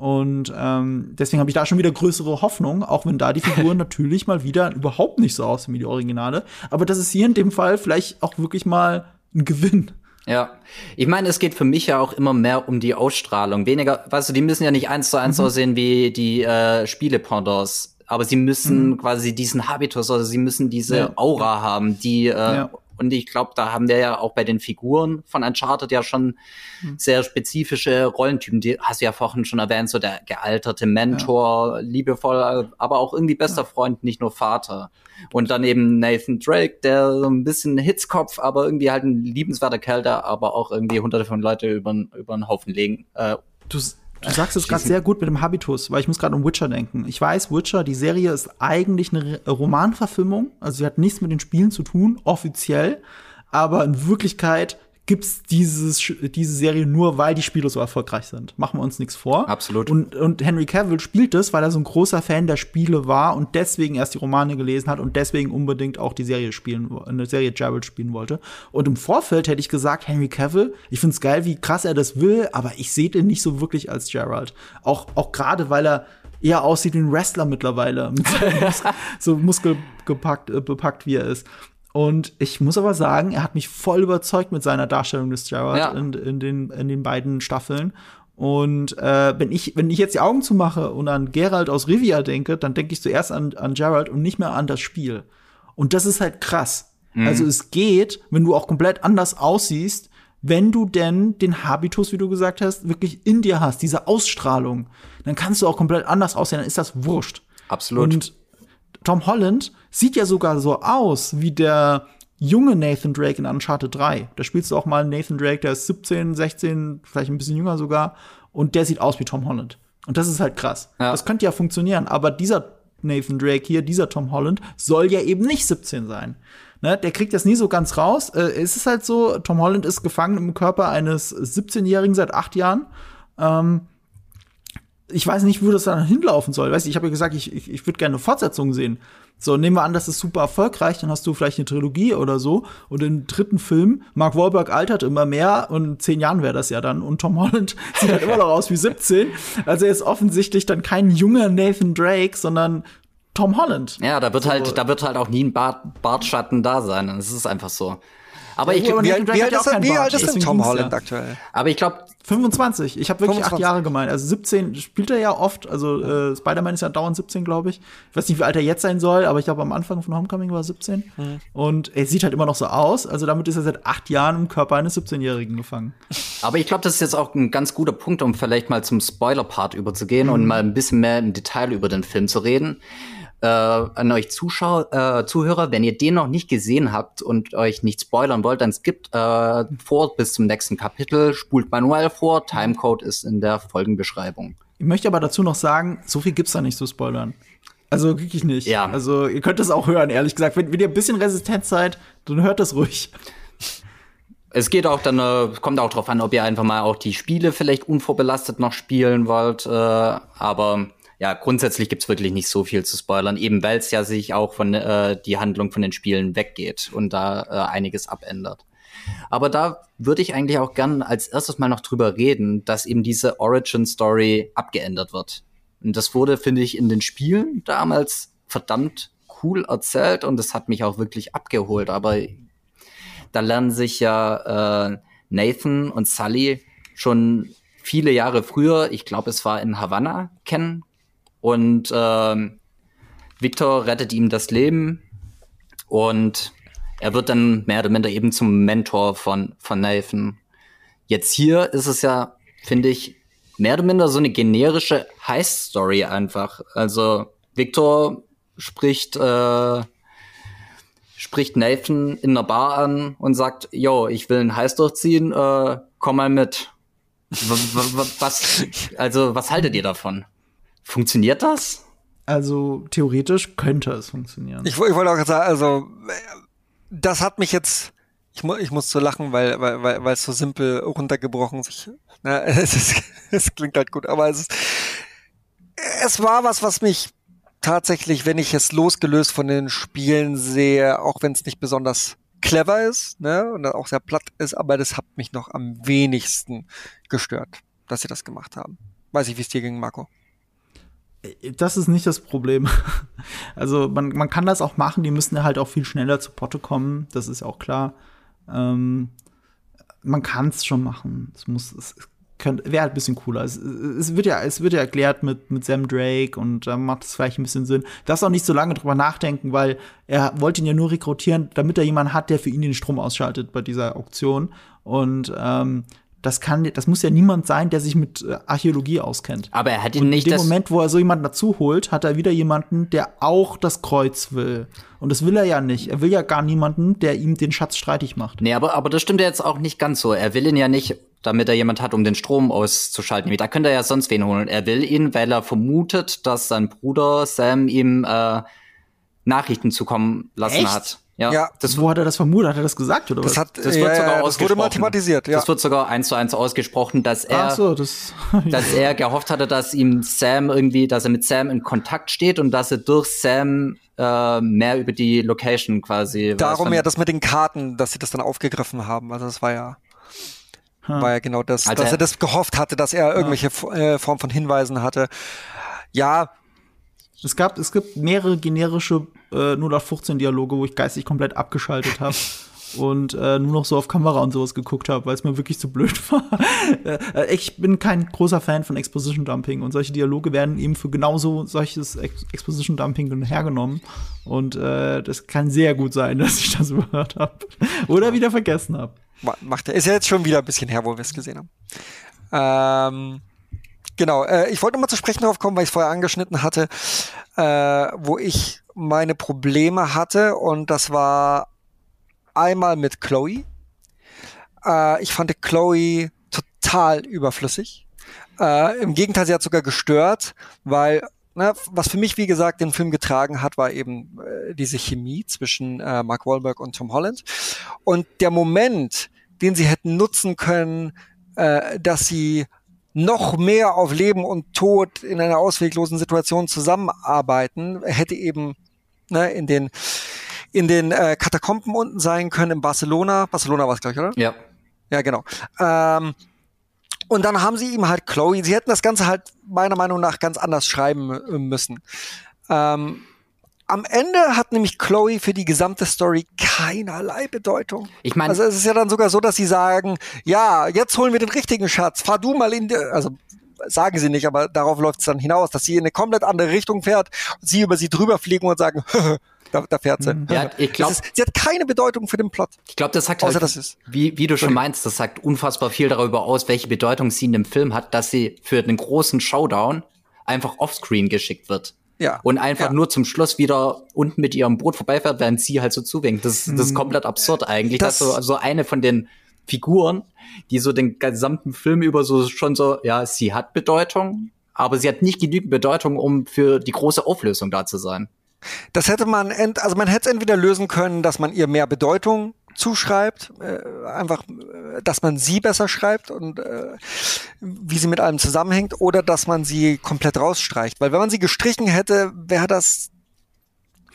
A: Und ähm, deswegen habe ich da schon wieder größere Hoffnung, auch wenn da die Figuren (laughs) natürlich mal wieder überhaupt nicht so aussehen wie die Originale. Aber das ist hier in dem Fall vielleicht auch wirklich mal ein Gewinn.
B: Ja, ich meine, es geht für mich ja auch immer mehr um die Ausstrahlung. Weniger, weißt du, die müssen ja nicht eins zu eins mhm. aussehen wie die äh, Spiele-Pendants, aber sie müssen mhm. quasi diesen Habitus, also sie müssen diese ja. Aura haben, die äh, ja. Und ich glaube, da haben wir ja auch bei den Figuren von Uncharted ja schon mhm. sehr spezifische Rollentypen. Die hast du ja vorhin schon erwähnt, so der gealterte Mentor, ja. liebevoll, aber auch irgendwie bester ja. Freund, nicht nur Vater. Und dann eben Nathan Drake, der so ein bisschen Hitzkopf, aber irgendwie halt ein liebenswerter Kerl, der aber auch irgendwie hunderte von Leute über, über den Haufen legen. Äh,
A: du, Du sagst es gerade sehr gut mit dem Habitus, weil ich muss gerade um Witcher denken. Ich weiß, Witcher, die Serie ist eigentlich eine Romanverfilmung, also sie hat nichts mit den Spielen zu tun, offiziell, aber in Wirklichkeit gibt's dieses, diese Serie nur, weil die Spiele so erfolgreich sind. Machen wir uns nichts vor.
B: Absolut.
A: Und, und Henry Cavill spielt das, weil er so ein großer Fan der Spiele war und deswegen erst die Romane gelesen hat und deswegen unbedingt auch die Serie spielen, eine Serie Gerald spielen wollte. Und im Vorfeld hätte ich gesagt, Henry Cavill, ich find's geil, wie krass er das will, aber ich sehe den nicht so wirklich als Gerald. Auch, auch gerade, weil er eher aussieht wie ein Wrestler mittlerweile. (laughs) so muskelgepackt, äh, bepackt, wie er ist. Und ich muss aber sagen, er hat mich voll überzeugt mit seiner Darstellung des Gerard ja. in, in, den, in den beiden Staffeln. Und äh, wenn ich wenn ich jetzt die Augen zumache und an Gerald aus Rivia denke, dann denke ich zuerst an, an Gerald und nicht mehr an das Spiel. Und das ist halt krass. Mhm. Also es geht, wenn du auch komplett anders aussiehst, wenn du denn den Habitus, wie du gesagt hast, wirklich in dir hast, diese Ausstrahlung, dann kannst du auch komplett anders aussehen, dann ist das wurscht.
B: Absolut.
A: Und Tom Holland sieht ja sogar so aus wie der junge Nathan Drake in Uncharted 3. Da spielst du auch mal Nathan Drake, der ist 17, 16, vielleicht ein bisschen jünger sogar. Und der sieht aus wie Tom Holland. Und das ist halt krass. Ja. Das könnte ja funktionieren. Aber dieser Nathan Drake hier, dieser Tom Holland, soll ja eben nicht 17 sein. Ne, der kriegt das nie so ganz raus. Äh, es ist halt so, Tom Holland ist gefangen im Körper eines 17-Jährigen seit acht Jahren. Ähm, ich weiß nicht, wo das dann hinlaufen soll. Weißt du, ich habe ja gesagt, ich, ich, ich würde gerne eine Fortsetzung sehen. So, nehmen wir an, das ist super erfolgreich, dann hast du vielleicht eine Trilogie oder so. Und im dritten Film, Mark Wahlberg altert immer mehr und in zehn Jahren wäre das ja dann. Und Tom Holland (laughs) sieht halt immer noch aus wie 17. Also er ist offensichtlich dann kein junger Nathan Drake, sondern Tom Holland.
B: Ja, da wird so. halt, da wird halt auch nie ein Bart, Bartschatten da sein. Das ist einfach so. Aber ich,
C: wie, wie, alt, wie, alt ist, wie alt ist denn Tom Holland ja. aktuell?
B: Aber ich glaube
A: 25. Ich habe wirklich 25. acht Jahre gemeint. Also 17 spielt er ja oft. Also äh, Spider-Man ist ja dauernd 17, glaube ich. Ich weiß nicht, wie alt er jetzt sein soll, aber ich glaube, am Anfang von Homecoming war er 17. Mhm. Und er sieht halt immer noch so aus. Also damit ist er seit acht Jahren im Körper eines 17-Jährigen gefangen.
B: Aber ich glaube, das ist jetzt auch ein ganz guter Punkt, um vielleicht mal zum Spoiler-Part überzugehen mhm. und mal ein bisschen mehr im Detail über den Film zu reden. Äh, an euch Zuschauer, äh, Zuhörer, wenn ihr den noch nicht gesehen habt und euch nicht spoilern wollt, dann skippt äh, vor bis zum nächsten Kapitel, spult manuell vor, Timecode ist in der Folgenbeschreibung.
A: Ich möchte aber dazu noch sagen, so viel gibt's da nicht zu spoilern. Also wirklich nicht.
B: Ja.
A: Also ihr könnt es auch hören, ehrlich gesagt. Wenn, wenn ihr ein bisschen resistent seid, dann hört das ruhig.
B: Es geht auch dann, äh, kommt auch drauf an, ob ihr einfach mal auch die Spiele vielleicht unvorbelastet noch spielen wollt. Äh, aber ja, grundsätzlich gibt's wirklich nicht so viel zu spoilern, eben weil es ja sich auch von äh, die Handlung von den Spielen weggeht und da äh, einiges abändert. Aber da würde ich eigentlich auch gern als erstes mal noch drüber reden, dass eben diese Origin Story abgeändert wird. Und das wurde, finde ich, in den Spielen damals verdammt cool erzählt und das hat mich auch wirklich abgeholt. Aber da lernen sich ja äh, Nathan und Sully schon viele Jahre früher, ich glaube, es war in Havanna, kennen. Und äh, Victor rettet ihm das Leben und er wird dann mehr oder minder eben zum Mentor von, von Nathan. Jetzt hier ist es ja, finde ich, mehr oder minder so eine generische Heist-Story einfach. Also Victor spricht äh, spricht Nathan in einer Bar an und sagt, yo, ich will einen Heist durchziehen, äh, komm mal mit. was, also, was haltet ihr davon? Funktioniert das?
A: Also, theoretisch könnte es funktionieren.
C: Ich, ich wollte auch sagen, also, das hat mich jetzt, ich, mu ich muss so lachen, weil, weil, weil, weil es so simpel runtergebrochen sich, na, (laughs) es, ist, es klingt halt gut, aber es ist, es war was, was mich tatsächlich, wenn ich es losgelöst von den Spielen sehe, auch wenn es nicht besonders clever ist, ne, und auch sehr platt ist, aber das hat mich noch am wenigsten gestört, dass sie das gemacht haben. Weiß ich, wie es dir ging, Marco.
A: Das ist nicht das Problem. (laughs) Also man, man kann das auch machen, die müssen halt auch viel schneller zu Potte kommen, das ist auch klar. Ähm, man kann es schon machen. Es muss, es wäre halt ein bisschen cooler. Es, es, wird ja, es wird ja erklärt mit, mit Sam Drake und da macht es vielleicht ein bisschen Sinn. Darfst auch nicht so lange drüber nachdenken, weil er wollte ihn ja nur rekrutieren, damit er jemanden hat, der für ihn den Strom ausschaltet bei dieser Auktion. Und ähm, das kann, das muss ja niemand sein, der sich mit äh, Archäologie auskennt.
B: Aber er hat ihn nicht.
A: In dem Moment, wo er so jemanden dazu holt, hat er wieder jemanden, der auch das Kreuz will. Und das will er ja nicht. Er will ja gar niemanden, der ihm den Schatz streitig macht.
B: Nee, aber, aber das stimmt ja jetzt auch nicht ganz so. Er will ihn ja nicht, damit er jemand hat, um den Strom auszuschalten. Da könnte er ja sonst wen holen. Er will ihn, weil er vermutet, dass sein Bruder Sam ihm äh, Nachrichten zukommen lassen
A: Echt?
B: hat.
A: Ja, ja. Das, wo hat er das vermutet? Hat er das gesagt oder
C: das
A: was?
C: Hat, das wird ja, sogar das wurde mathematisiert. Ja.
B: Das wird sogar eins zu eins ausgesprochen, dass er,
A: Ach so, das, (laughs)
B: dass er gehofft hatte, dass ihm Sam irgendwie, dass er mit Sam in Kontakt steht und dass er durch Sam äh, mehr über die Location quasi.
C: Darum weiß, ja, das mit den Karten, dass sie das dann aufgegriffen haben. Also das war ja hm. war ja genau das, also dass er, er, das gehofft hatte, dass er irgendwelche ja. äh, Form von Hinweisen hatte. Ja,
A: es gab, es gibt mehrere generische äh, 0815 Dialoge, wo ich geistig komplett abgeschaltet habe. (laughs) und äh, nur noch so auf Kamera und sowas geguckt habe, weil es mir wirklich zu blöd (laughs) war. äh, ich bin kein großer Fan von Exposition Dumping und solche Dialoge werden eben für genauso solches Ex Exposition Dumping hergenommen und äh, das kann sehr gut sein, (laughs) dass ich das überhört habe oder wieder vergessen habe.
C: Macht er ist ja jetzt schon wieder ein bisschen her, wo wir es gesehen haben. Ähm Genau, äh, ich wollte mal zu sprechen darauf kommen, weil ich es vorher angeschnitten hatte, äh, wo ich meine Probleme hatte und das war einmal mit Chloe. Äh, ich fand Chloe total überflüssig. Äh, Im Gegenteil, sie hat sogar gestört, weil na, was für mich, wie gesagt, den Film getragen hat, war eben äh, diese Chemie zwischen äh, Mark Wahlberg und Tom Holland. Und der Moment, den sie hätten nutzen können, äh, dass sie noch mehr auf Leben und Tod in einer ausweglosen Situation zusammenarbeiten, hätte eben ne, in den in den äh, Katakomben unten sein können in Barcelona. Barcelona war es gleich, oder?
B: Ja.
C: Ja, genau. Ähm, und dann haben sie ihm halt Chloe, sie hätten das Ganze halt meiner Meinung nach ganz anders schreiben äh, müssen. Ähm, am Ende hat nämlich Chloe für die gesamte Story keinerlei Bedeutung.
B: Ich meine,
C: also es ist ja dann sogar so, dass sie sagen, ja, jetzt holen wir den richtigen Schatz, fahr du mal in die, also sagen sie nicht, aber darauf läuft es dann hinaus, dass sie in eine komplett andere Richtung fährt und sie über sie drüber fliegen und sagen, (laughs) da, da fährt sie.
B: Ja, ich glaube,
C: sie hat keine Bedeutung für den Plot.
B: Ich glaube, das sagt halt,
C: das ist.
B: wie, wie du schon meinst, das sagt unfassbar viel darüber aus, welche Bedeutung sie in dem Film hat, dass sie für den großen Showdown einfach offscreen geschickt wird. Ja. Und einfach ja. nur zum Schluss wieder unten mit ihrem Boot vorbeifährt, während sie halt so zuwinkt. Das, das ist mhm. komplett absurd eigentlich, das dass so, so eine von den Figuren, die so den gesamten Film über so schon so, ja, sie hat Bedeutung, aber sie hat nicht genügend Bedeutung, um für die große Auflösung da zu sein.
C: Das hätte man, ent, also man hätte es entweder lösen können, dass man ihr mehr Bedeutung zuschreibt, äh, einfach, dass man sie besser schreibt und äh, wie sie mit allem zusammenhängt, oder dass man sie komplett rausstreicht. Weil wenn man sie gestrichen hätte, wäre das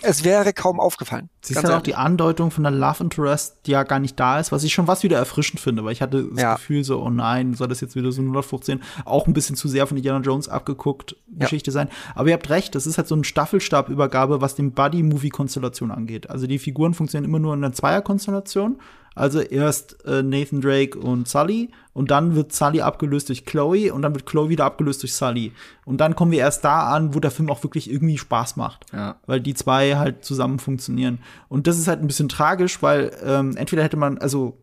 C: es wäre kaum aufgefallen.
A: Sie ist ja auch die Andeutung von der Love Interest, die ja gar nicht da ist, was ich schon was wieder erfrischend finde, weil ich hatte das ja. Gefühl so, oh nein, soll das jetzt wieder so 115, auch ein bisschen zu sehr von Indiana Jones abgeguckt Geschichte ja. sein. Aber ihr habt recht, das ist halt so eine Staffelstabübergabe, was den Buddy-Movie-Konstellation angeht. Also die Figuren funktionieren immer nur in einer Zweierkonstellation also erst äh, Nathan Drake und Sully und dann wird Sully abgelöst durch Chloe und dann wird Chloe wieder abgelöst durch Sully. Und dann kommen wir erst da an, wo der Film auch wirklich irgendwie Spaß macht. Ja. Weil die zwei halt zusammen funktionieren. Und das ist halt ein bisschen tragisch, weil ähm, entweder hätte man, also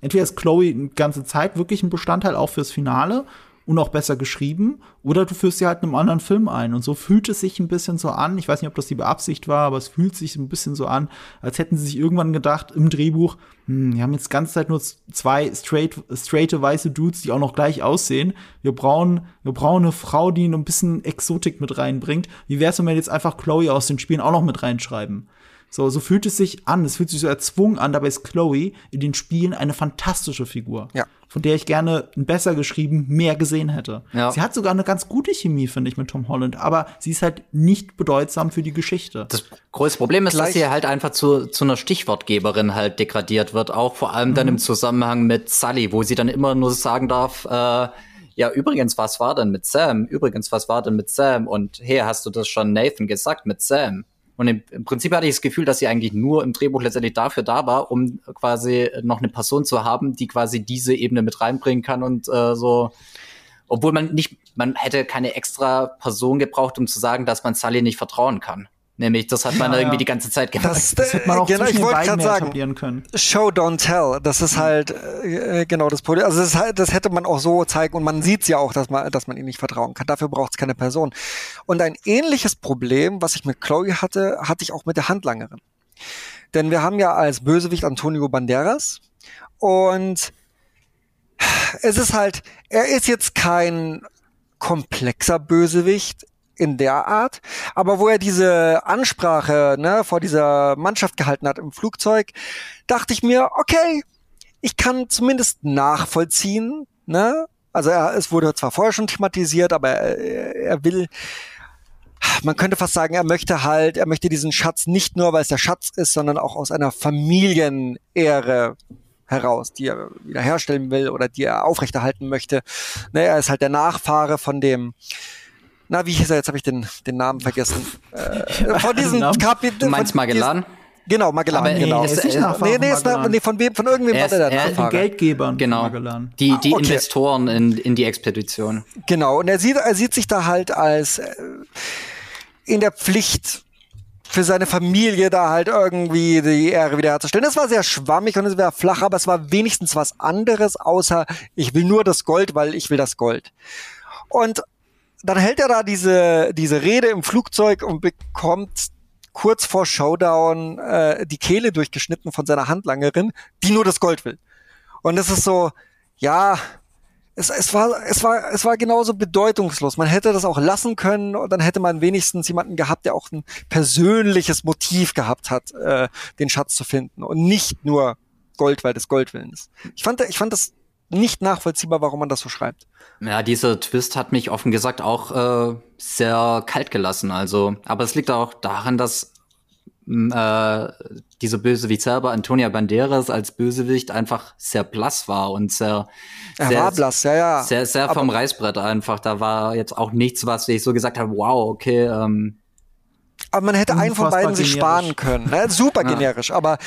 A: entweder ist Chloe die ganze Zeit wirklich ein Bestandteil auch fürs Finale und auch besser geschrieben, oder du führst sie halt in einem anderen Film ein. Und so fühlt es sich ein bisschen so an. Ich weiß nicht, ob das die Beabsicht war, aber es fühlt sich ein bisschen so an, als hätten sie sich irgendwann gedacht im Drehbuch, hm, wir haben jetzt ganze Zeit nur zwei straight, straighte weiße Dudes, die auch noch gleich aussehen. Wir brauchen, wir brauchen eine Frau, die ein bisschen Exotik mit reinbringt. Wie wär's, wenn wir jetzt einfach Chloe aus den Spielen auch noch mit reinschreiben? So, so fühlt es sich an. Es fühlt sich so erzwungen an. Dabei ist Chloe in den Spielen eine fantastische Figur. Ja. Von der ich gerne besser geschrieben mehr gesehen hätte. Ja. Sie hat sogar eine ganz gute Chemie, finde ich, mit Tom Holland. Aber sie ist halt nicht bedeutsam für die Geschichte.
B: Das größte Problem ist, Gleich dass sie halt einfach zu, zu einer Stichwortgeberin halt degradiert wird. Auch vor allem dann mhm. im Zusammenhang mit Sully, wo sie dann immer nur sagen darf, äh, ja, übrigens, was war denn mit Sam? Übrigens, was war denn mit Sam? Und hey, hast du das schon Nathan gesagt mit Sam? Und im, im, Prinzip hatte ich das Gefühl, dass sie eigentlich nur im Drehbuch letztendlich dafür da war, um quasi noch eine Person zu haben, die quasi diese Ebene mit reinbringen kann und äh, so. Obwohl man nicht, man hätte keine extra Person gebraucht, um zu sagen, dass man Sully nicht vertrauen kann. Nämlich, das hat man ja, irgendwie die ganze Zeit gemacht.
C: Das, das hätte man auch genau, ich wollte gerade sagen, können. Show, don't tell. Das ist halt äh, genau das Problem. Also das, halt, das hätte man auch so zeigen und man sieht ja auch, dass man, dass man ihm nicht vertrauen kann. Dafür braucht es keine Person. Und ein ähnliches Problem, was ich mit Chloe hatte, hatte ich auch mit der Handlangerin. Denn wir haben ja als Bösewicht Antonio Banderas und es ist halt, er ist jetzt kein komplexer Bösewicht in der Art, aber wo er diese Ansprache ne, vor dieser Mannschaft gehalten hat im Flugzeug, dachte ich mir, okay, ich kann zumindest nachvollziehen, ne? Also er, es wurde zwar vorher schon thematisiert, aber er, er will, man könnte fast sagen, er möchte halt, er möchte diesen Schatz nicht nur, weil es der Schatz ist, sondern auch aus einer Familienehre heraus, die er wiederherstellen will oder die er aufrechterhalten möchte. Ne, er ist halt der Nachfahre von dem na, wie hieß er? Jetzt habe ich den, den Namen vergessen. Äh, von diesem (laughs)
B: Kapitel. Du meinst Magellan?
C: Genau, Magellan, Aber genau.
A: Ist ist nee, nee, ist
C: nee, von wem, von irgendwem
A: war der der Nachfahre. Geldgebern
B: genau. Magellan. Die, die ah, okay. Investoren in, in die Expedition.
C: Genau, und er sieht, er sieht sich da halt als äh, in der Pflicht für seine Familie da halt irgendwie die Ehre wiederherzustellen. Es war sehr schwammig und es war flach, aber es war wenigstens was anderes, außer ich will nur das Gold, weil ich will das Gold. Und dann hält er da diese, diese Rede im Flugzeug und bekommt kurz vor Showdown äh, die Kehle durchgeschnitten von seiner Handlangerin, die nur das Gold will. Und es ist so, ja, es, es, war, es, war, es war genauso bedeutungslos. Man hätte das auch lassen können und dann hätte man wenigstens jemanden gehabt, der auch ein persönliches Motiv gehabt hat, äh, den Schatz zu finden und nicht nur Gold, weil des Goldwillens. Ich fand, ich fand das nicht nachvollziehbar, warum man das so schreibt.
B: Ja, dieser Twist hat mich offen gesagt auch äh, sehr kalt gelassen. Also, aber es liegt auch daran, dass mm, äh, dieser Bösewicht selber, Antonia Banderas als Bösewicht einfach sehr blass war und sehr,
C: er sehr, war blass, ja, ja.
B: Sehr, sehr vom Reißbrett einfach. Da war jetzt auch nichts, was ich so gesagt habe, wow, okay, ähm,
C: aber man hätte einen von beiden sich sparen können. Ne? Super (laughs) generisch, ja. aber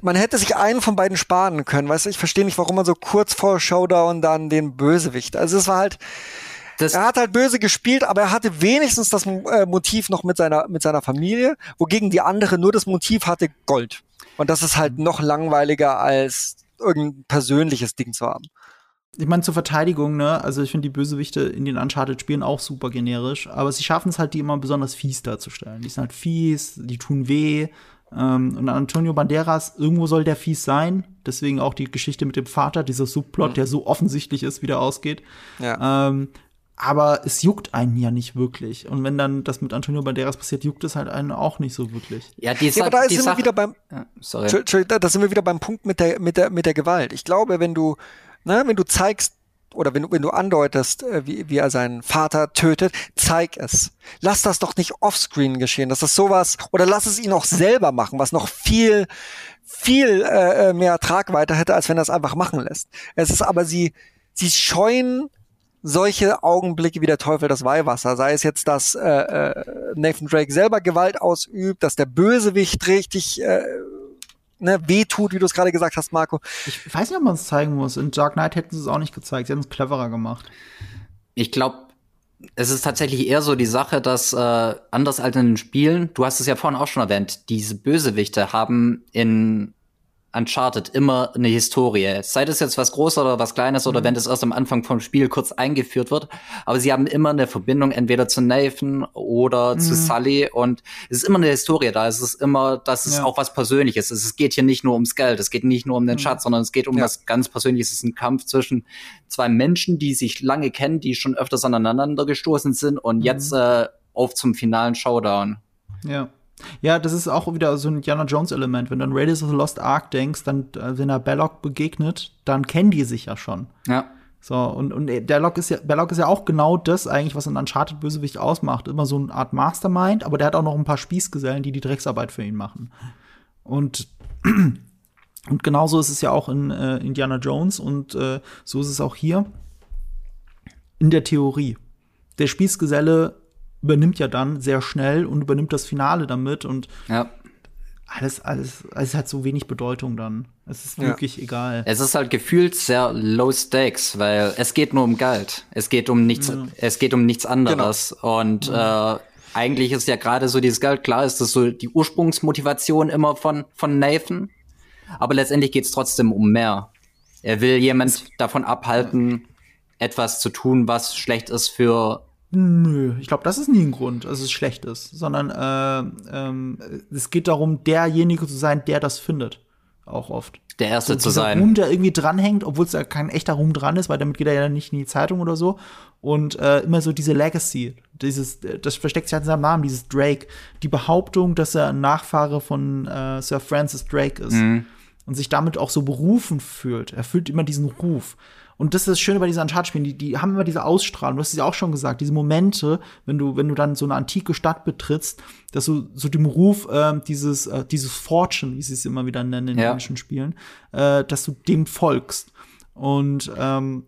C: man hätte sich einen von beiden sparen können. Weißt du, ich verstehe nicht, warum man so kurz vor Showdown dann den Bösewicht. Also es war halt, das er hat halt böse gespielt, aber er hatte wenigstens das äh, Motiv noch mit seiner, mit seiner Familie, wogegen die andere nur das Motiv hatte Gold. Und das ist halt noch langweiliger als irgendein persönliches Ding zu haben.
A: Ich meine, zur Verteidigung, ne, also ich finde die Bösewichte in den Uncharted-Spielen auch super generisch, aber sie schaffen es halt, die immer besonders fies darzustellen. Die sind halt fies, die tun weh. Ähm, und Antonio Banderas, irgendwo soll der fies sein. Deswegen auch die Geschichte mit dem Vater, dieser Subplot, mhm. der so offensichtlich ist, wie der ausgeht. Ja. Ähm, aber es juckt einen ja nicht wirklich. Und wenn dann das mit Antonio Banderas passiert, juckt es halt einen auch nicht so wirklich.
C: Ja, die ja, aber da die sind wir wieder beim, ja, sorry. da sind wir wieder beim Punkt mit der, mit der, mit der Gewalt. Ich glaube, wenn du, ne, wenn du zeigst, oder wenn, wenn du andeutest, äh, wie, wie er seinen Vater tötet, zeig es. Lass das doch nicht offscreen geschehen. Das ist sowas, oder lass es ihn auch selber machen, was noch viel, viel äh, äh mehr Tragweite hätte, als wenn er es einfach machen lässt. Es ist aber sie, sie scheuen solche Augenblicke wie der Teufel das Weihwasser, sei es jetzt, dass äh, äh, Nathan Drake selber Gewalt ausübt, dass der Bösewicht richtig äh, ne, wehtut, wie du es gerade gesagt hast, Marco.
A: Ich weiß nicht, ob man es zeigen muss. In Dark Knight hätten sie es auch nicht gezeigt. Sie haben es cleverer gemacht.
B: Ich glaube, es ist tatsächlich eher so die Sache, dass äh, anders als in den Spielen, du hast es ja vorhin auch schon erwähnt, diese Bösewichte haben in Uncharted immer eine Historie. Sei das jetzt was Großes oder was Kleines mhm. oder wenn das erst am Anfang vom Spiel kurz eingeführt wird. Aber sie haben immer eine Verbindung entweder zu Nathan oder mhm. zu Sully und es ist immer eine Historie da. Es ist immer, dass es ja. auch was Persönliches ist. Es geht hier nicht nur ums Geld, es geht nicht nur um den mhm. Schatz, sondern es geht um ja. was ganz Persönliches. Es ist ein Kampf zwischen zwei Menschen, die sich lange kennen, die schon öfters aneinander gestoßen sind und mhm. jetzt äh, auf zum finalen Showdown.
A: Ja. Ja, das ist auch wieder so ein Indiana Jones-Element. Wenn du an Raiders of the Lost Ark denkst, dann, äh, wenn er Belloc begegnet, dann kennen die sich ja schon.
B: Ja.
A: So, und, und Belloc ist ja, Belloc ist ja auch genau das eigentlich, was ein Uncharted-Bösewicht ausmacht. Immer so eine Art Mastermind, aber der hat auch noch ein paar Spießgesellen, die die Drecksarbeit für ihn machen. Und, (clears throat) und genauso ist es ja auch in äh, Indiana Jones und äh, so ist es auch hier. In der Theorie. Der Spießgeselle übernimmt ja dann sehr schnell und übernimmt das Finale damit und
B: ja.
A: alles, alles, alles hat so wenig Bedeutung dann. Es ist wirklich ja. egal.
B: Es ist halt gefühlt sehr low stakes, weil es geht nur um Geld. Es geht um nichts, ja. es geht um nichts anderes. Genau. Und äh, eigentlich ist ja gerade so dieses Geld, klar ist das so die Ursprungsmotivation immer von, von Nathan. Aber letztendlich geht es trotzdem um mehr. Er will jemand davon abhalten, etwas zu tun, was schlecht ist für
A: Nö, ich glaube, das ist nie ein Grund, dass es schlecht ist, sondern äh, ähm, es geht darum, derjenige zu sein, der das findet. Auch oft.
B: Der Erste
A: so,
B: zu sein.
A: Ruhm, der irgendwie dranhängt, obwohl es ja kein echter Ruhm dran ist, weil damit geht er ja nicht in die Zeitung oder so. Und äh, immer so diese Legacy, dieses, das versteckt sich halt in seinem Namen, dieses Drake. Die Behauptung, dass er ein Nachfahre von äh, Sir Francis Drake ist. Mhm. Und sich damit auch so berufen fühlt. Er fühlt immer diesen Ruf. Und das ist das Schöne bei diesen Uncharted-Spielen, die, die haben immer diese Ausstrahlung. Du hast es ja auch schon gesagt, diese Momente, wenn du, wenn du dann so eine antike Stadt betrittst, dass du so dem Ruf äh, dieses, äh, dieses Fortune, wie sie es immer wieder nennen in ja. englischen Spielen, äh, dass du dem folgst. Und ähm,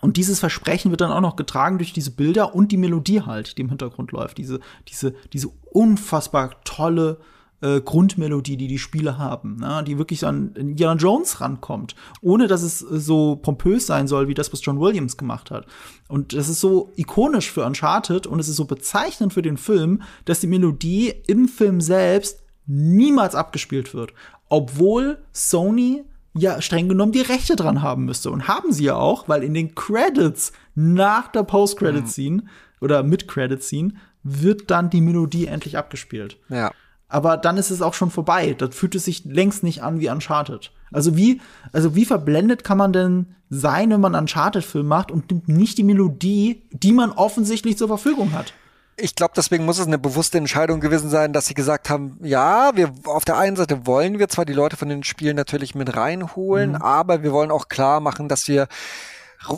A: und dieses Versprechen wird dann auch noch getragen durch diese Bilder und die Melodie halt, die im Hintergrund läuft. Diese, diese, diese unfassbar tolle äh, Grundmelodie, die die Spiele haben, ne? die wirklich an Indiana Jones rankommt, ohne dass es so pompös sein soll, wie das, was John Williams gemacht hat. Und das ist so ikonisch für Uncharted und es ist so bezeichnend für den Film, dass die Melodie im Film selbst niemals abgespielt wird, obwohl Sony ja streng genommen die Rechte dran haben müsste. Und haben sie ja auch, weil in den Credits nach der Post-Credit-Scene mhm. oder Mid-Credit-Scene wird dann die Melodie endlich abgespielt.
C: Ja
A: aber dann ist es auch schon vorbei. Das fühlt es sich längst nicht an wie Uncharted. Also wie, also wie verblendet kann man denn sein, wenn man einen Uncharted-Film macht und nimmt nicht die Melodie, die man offensichtlich zur Verfügung hat?
C: Ich glaube, deswegen muss es eine bewusste Entscheidung gewesen sein, dass sie gesagt haben, ja, wir auf der einen Seite wollen wir zwar die Leute von den Spielen natürlich mit reinholen, mhm. aber wir wollen auch klar machen, dass wir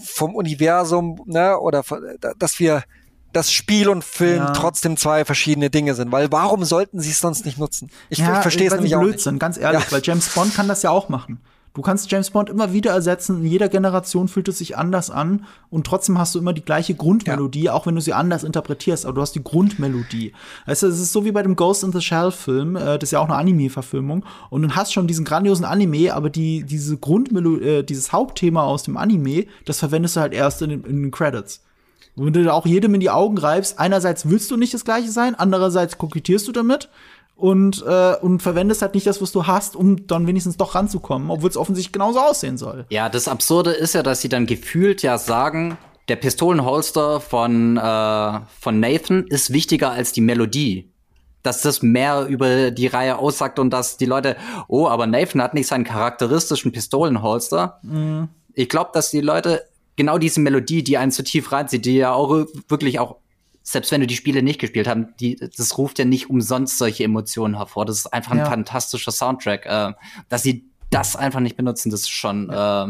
C: vom Universum, ne, oder dass wir dass Spiel und Film ja. trotzdem zwei verschiedene Dinge sind. Weil warum sollten sie es sonst nicht nutzen?
A: Ich, ja, ich verstehe es nämlich auch nicht. Sind, ganz ehrlich, ja. weil James Bond kann das ja auch machen. Du kannst James Bond immer wieder ersetzen. In jeder Generation fühlt es sich anders an und trotzdem hast du immer die gleiche Grundmelodie, ja. auch wenn du sie anders interpretierst. Aber du hast die Grundmelodie. Weißt du, es ist so wie bei dem Ghost in the Shell Film. Äh, das ist ja auch eine Anime-Verfilmung. Und du hast schon diesen grandiosen Anime, aber die diese Grundmelodie, äh, dieses Hauptthema aus dem Anime, das verwendest du halt erst in, in den Credits. Wenn du auch jedem in die Augen reibst, einerseits willst du nicht das Gleiche sein, andererseits kokettierst du damit. und, äh, und verwendest halt nicht das, was du hast, um dann wenigstens doch ranzukommen, obwohl es offensichtlich genauso aussehen soll.
B: Ja, das Absurde ist ja, dass sie dann gefühlt ja sagen, der Pistolenholster von, äh, von Nathan ist wichtiger als die Melodie. Dass das mehr über die Reihe aussagt und dass die Leute, oh, aber Nathan hat nicht seinen charakteristischen Pistolenholster. Mhm. Ich glaube, dass die Leute genau diese Melodie, die einen zu tief reinzieht, die ja auch wirklich auch selbst wenn du die Spiele nicht gespielt hast, die, das ruft ja nicht umsonst solche Emotionen hervor. Das ist einfach ja. ein fantastischer Soundtrack. Äh, dass sie das einfach nicht benutzen, das ist schon äh,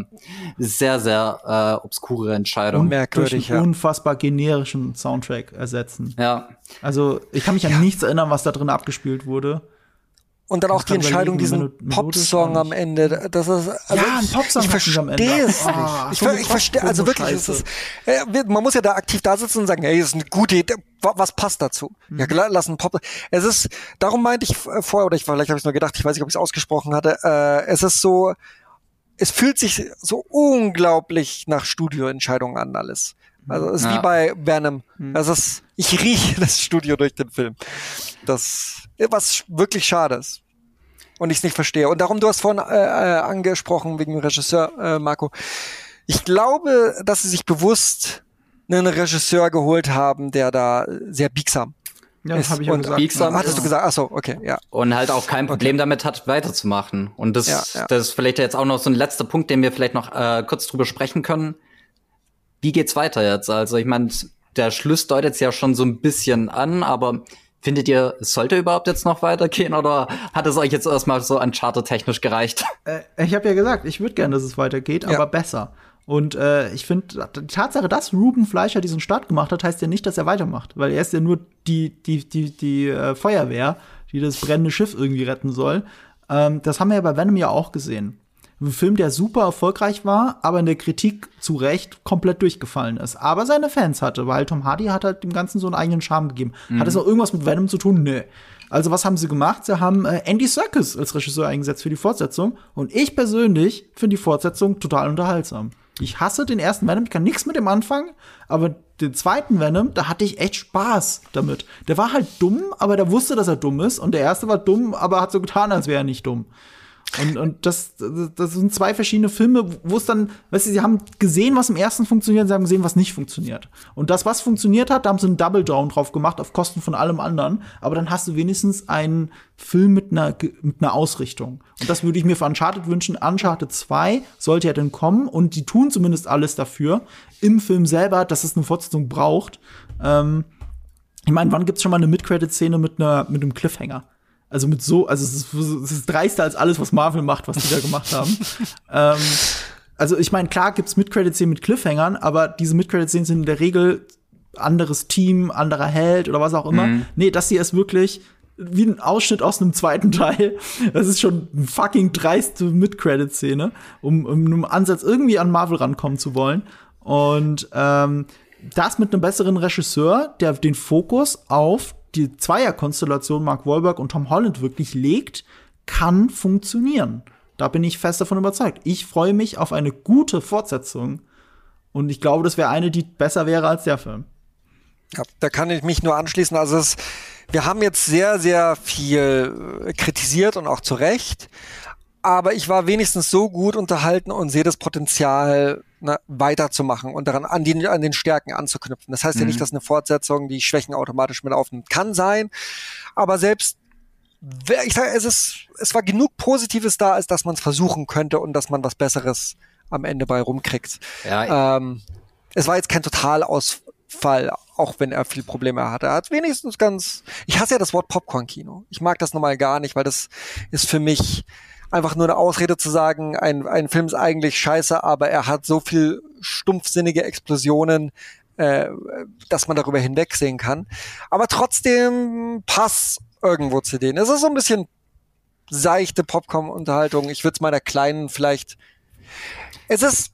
B: sehr, sehr äh, obskure Entscheidung.
A: Merkwürdig, ja. unfassbar generischen Soundtrack ersetzen.
B: Ja.
A: Also ich kann mich an nichts erinnern, was da drin abgespielt wurde.
C: Und dann auch die Entscheidung, diesen Pop-Song am Ende. Das ist, also
A: ja, ein Pop-Song
C: ich verstehe es nicht. Oh, ich, so ich verstehe, also wirklich, es ist, äh, man muss ja da aktiv da sitzen und sagen, hey, das ist eine gute Idee, was passt dazu? Mhm. Ja, lass einen Pop. Es ist, darum meinte ich vorher, oder ich, vielleicht habe ich nur gedacht, ich weiß nicht, ob ich es ausgesprochen hatte, äh, es ist so, es fühlt sich so unglaublich nach Studioentscheidungen an alles. Also es ist ja. wie bei Venom. Also es, ich rieche (laughs) das Studio durch den Film. Das, was wirklich schade ist und ich es nicht verstehe. Und darum, du hast vorhin äh, äh, angesprochen wegen dem Regisseur, äh, Marco. Ich glaube, dass sie sich bewusst einen Regisseur geholt haben, der da sehr biegsam
A: ja, das habe ich ja gesagt.
C: Biegsam, hattest du gesagt? Ach so, okay, ja.
B: Und halt auch kein Problem okay. damit hat, weiterzumachen. Und das, ja, ja. das ist vielleicht jetzt auch noch so ein letzter Punkt, den wir vielleicht noch äh, kurz drüber sprechen können. Wie geht's weiter jetzt? Also ich meine, der Schluss deutet es ja schon so ein bisschen an, aber Findet ihr, es sollte überhaupt jetzt noch weitergehen oder hat es euch jetzt erstmal so an technisch gereicht? (laughs)
A: Äh, ich habe ja gesagt, ich würde gerne, dass es weitergeht, ja. aber besser. Und äh, ich finde, die Tatsache, dass Ruben Fleischer diesen Start gemacht hat, heißt ja nicht, dass er weitermacht, weil er ist ja nur die, die, die, die äh, Feuerwehr, die das brennende Schiff irgendwie retten soll. Ähm, das haben wir ja bei Venom ja auch gesehen. Ein Film, der super erfolgreich war, aber in der Kritik zu Recht komplett durchgefallen ist. Aber seine Fans hatte, weil Tom Hardy hat halt dem Ganzen so einen eigenen Charme gegeben. Mhm. Hat es auch irgendwas mit Venom zu tun? Nö. Also was haben sie gemacht? Sie haben äh, Andy Serkis als Regisseur eingesetzt für die Fortsetzung. Und ich persönlich finde die Fortsetzung total unterhaltsam. Ich hasse den ersten Venom, ich kann nichts mit dem anfangen, aber den zweiten Venom, da hatte ich echt Spaß damit. Der war halt dumm, aber der wusste, dass er dumm ist. Und der erste war dumm, aber hat so getan, als wäre er nicht dumm. Und, und das, das sind zwei verschiedene Filme, wo es dann, weißt du, sie haben gesehen, was im ersten funktioniert, sie haben gesehen, was nicht funktioniert. Und das, was funktioniert hat, da haben sie einen Double Down drauf gemacht, auf Kosten von allem anderen. Aber dann hast du wenigstens einen Film mit einer, mit einer Ausrichtung. Und das würde ich mir für Uncharted wünschen. Uncharted 2 sollte ja dann kommen und die tun zumindest alles dafür im Film selber, dass es eine Fortsetzung braucht. Ähm, ich meine, wann gibt's schon mal eine Mid-Credit-Szene mit, einer, mit einem Cliffhanger? Also mit so, also es ist, es ist dreister als alles, was Marvel macht, was die da gemacht haben. (laughs) ähm, also ich meine, klar gibt's Mid-Credit-Szenen mit Cliffhangern, aber diese Mid-Credit-Szenen sind in der Regel anderes Team, anderer Held oder was auch immer. Mhm. Nee, das hier ist wirklich wie ein Ausschnitt aus einem zweiten Teil. Das ist schon eine fucking dreiste Mid-Credit-Szene, um, um einem Ansatz irgendwie an Marvel rankommen zu wollen. Und ähm, das mit einem besseren Regisseur, der den Fokus auf die Zweierkonstellation Mark Wahlberg und Tom Holland wirklich legt, kann funktionieren. Da bin ich fest davon überzeugt. Ich freue mich auf eine gute Fortsetzung. Und ich glaube, das wäre eine, die besser wäre als der Film.
C: Ja, da kann ich mich nur anschließen. Also es, wir haben jetzt sehr, sehr viel äh, kritisiert und auch zu Recht aber ich war wenigstens so gut unterhalten und sehe das Potenzial, ne, weiterzumachen und daran an, die, an den Stärken anzuknüpfen. Das heißt mhm. ja nicht, mhm. dass eine Fortsetzung die Schwächen automatisch mit aufnimmt. Kann sein, aber selbst ich sage, es ist, es war genug Positives da, als dass man es versuchen könnte und dass man was Besseres am Ende bei rumkriegt. Ja, ähm, es war jetzt kein Totalausfall, auch wenn er viel Probleme hatte. Er hat wenigstens ganz. Ich hasse ja das Wort Popcorn-Kino. Ich mag das normal gar nicht, weil das ist für mich einfach nur eine Ausrede zu sagen, ein, ein Film ist eigentlich scheiße, aber er hat so viel stumpfsinnige Explosionen, äh, dass man darüber hinwegsehen kann. Aber trotzdem Pass irgendwo zu denen. Es ist so ein bisschen seichte Popcorn-Unterhaltung. Ich würde es meiner Kleinen vielleicht. Es ist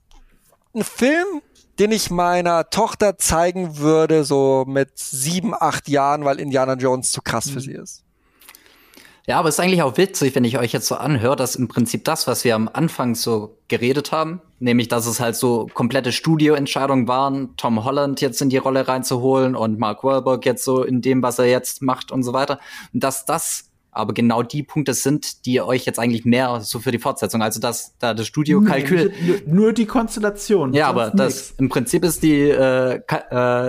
C: ein Film, den ich meiner Tochter zeigen würde, so mit sieben, acht Jahren, weil Indiana Jones zu krass mhm. für sie ist.
B: Ja, aber es ist eigentlich auch witzig, wenn ich euch jetzt so anhöre, dass im Prinzip das, was wir am Anfang so geredet haben, nämlich dass es halt so komplette Studioentscheidungen waren, Tom Holland jetzt in die Rolle reinzuholen und Mark Wahlberg jetzt so in dem, was er jetzt macht und so weiter, dass das aber genau die Punkte sind, die euch jetzt eigentlich mehr so für die Fortsetzung, also das da das Studiokalkül.
A: Nee, nur die Konstellation.
B: Ja, aber das nix. im Prinzip ist die äh, äh,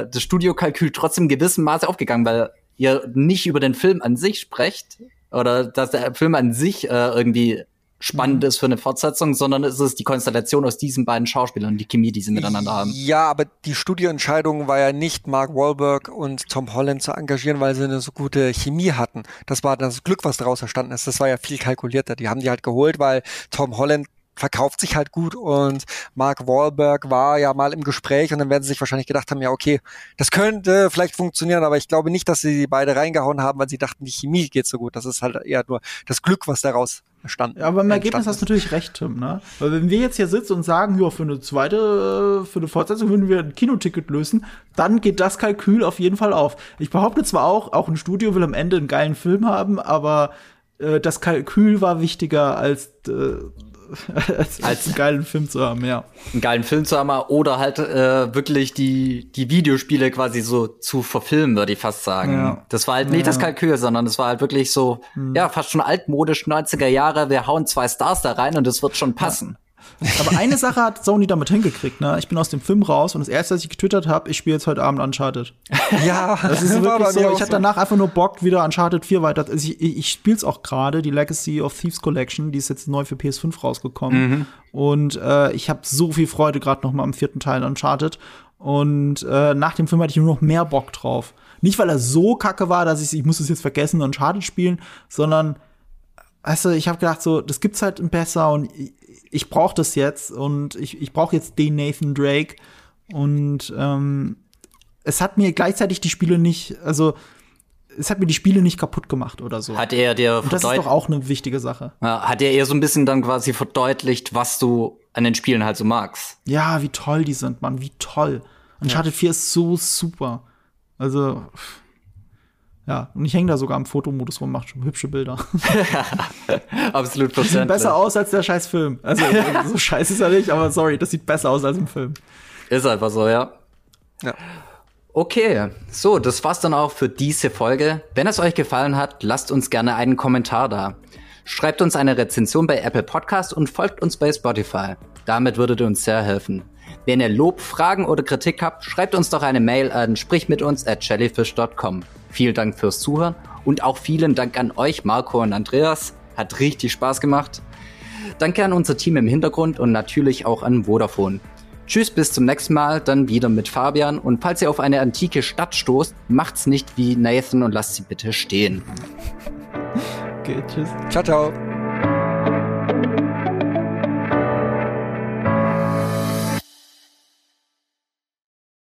B: das Studiokalkül trotzdem gewissem Maße aufgegangen, weil ihr nicht über den Film an sich sprecht oder dass der Film an sich äh, irgendwie spannend mhm. ist für eine Fortsetzung, sondern es ist die Konstellation aus diesen beiden Schauspielern, die Chemie, die sie miteinander haben.
C: Ja, aber die Studioentscheidung war ja nicht, Mark Wahlberg und Tom Holland zu engagieren, weil sie eine so gute Chemie hatten. Das war das Glück, was daraus entstanden ist. Das war ja viel kalkulierter. Die haben die halt geholt, weil Tom Holland verkauft sich halt gut und Mark Wahlberg war ja mal im Gespräch und dann werden sie sich wahrscheinlich gedacht haben, ja okay, das könnte vielleicht funktionieren, aber ich glaube nicht, dass sie die beide reingehauen haben, weil sie dachten, die Chemie geht so gut. Das ist halt eher nur das Glück, was daraus stand.
A: Ja, aber im Ergebnis hast du natürlich recht, Tim, ne? Weil wenn wir jetzt hier sitzen und sagen, ja, für eine zweite, für eine Fortsetzung würden wir ein Kinoticket lösen, dann geht das Kalkül auf jeden Fall auf. Ich behaupte zwar auch, auch ein Studio will am Ende einen geilen Film haben, aber äh, das Kalkül war wichtiger als äh, als, als einen geilen Film zu haben, ja.
B: Einen geilen Film zu haben oder halt äh, wirklich die, die Videospiele quasi so zu verfilmen, würde ich fast sagen. Ja. Das war halt nicht ja. das Kalkül, sondern es war halt wirklich so, hm. ja, fast schon altmodisch 90er Jahre, wir hauen zwei Stars da rein und es wird schon passen. Ja.
A: Aber eine (laughs) Sache hat Sony damit hingekriegt, ne? Ich bin aus dem Film raus und das erste, was ich getwittert habe, ich spiele jetzt heute Abend Uncharted. (laughs)
C: Ja,
A: das ist (laughs) wirklich so. Ich hatte danach einfach nur Bock, wieder Uncharted 4 weiter. Also ich, ich spiele es auch gerade, die Legacy of Thieves Collection, die ist jetzt neu für PS5 rausgekommen. Mhm. Und äh, ich habe so viel Freude gerade noch mal am vierten Teil Uncharted. Und äh, nach dem Film hatte ich nur noch mehr Bock drauf. Nicht, weil er so kacke war, dass ich, ich muss es jetzt vergessen und Uncharted spielen, sondern du, ich habe gedacht, so, das gibt's halt besser und ich brauche das jetzt und ich, ich brauche jetzt den Nathan Drake. Und ähm, es hat mir gleichzeitig die Spiele nicht, also es hat mir die Spiele nicht kaputt gemacht oder so.
B: Hat er dir
A: und das ist doch auch eine wichtige Sache.
B: Ja, hat er eher so ein bisschen dann quasi verdeutlicht, was du an den Spielen halt so magst.
A: Ja, wie toll die sind, Mann, wie toll. Uncharted ja. 4 ist so super. Also ja, und ich hänge da sogar im Fotomodus rum, macht schon hübsche Bilder. (laughs)
B: Absolut verständlich.
A: Sieht besser aus als der scheiß Film. Also (laughs) so scheiße ist er nicht, aber sorry, das sieht besser aus als im Film.
B: Ist einfach so, ja. Ja. Okay, so, das war's dann auch für diese Folge. Wenn es euch gefallen hat, lasst uns gerne einen Kommentar da. Schreibt uns eine Rezension bei Apple Podcast und folgt uns bei Spotify. Damit würdet ihr uns sehr helfen. Wenn ihr Lob, Fragen oder Kritik habt, schreibt uns doch eine Mail an sprichmitunz at jellyfish.com. Vielen Dank fürs Zuhören und auch vielen Dank an euch, Marco und Andreas. Hat richtig Spaß gemacht. Danke an unser Team im Hintergrund und natürlich auch an Vodafone. Tschüss, bis zum nächsten Mal, dann wieder mit Fabian. Und falls ihr auf eine antike Stadt stoßt, macht's nicht wie Nathan und lasst sie bitte stehen.
C: Okay, tschüss. Ciao, ciao.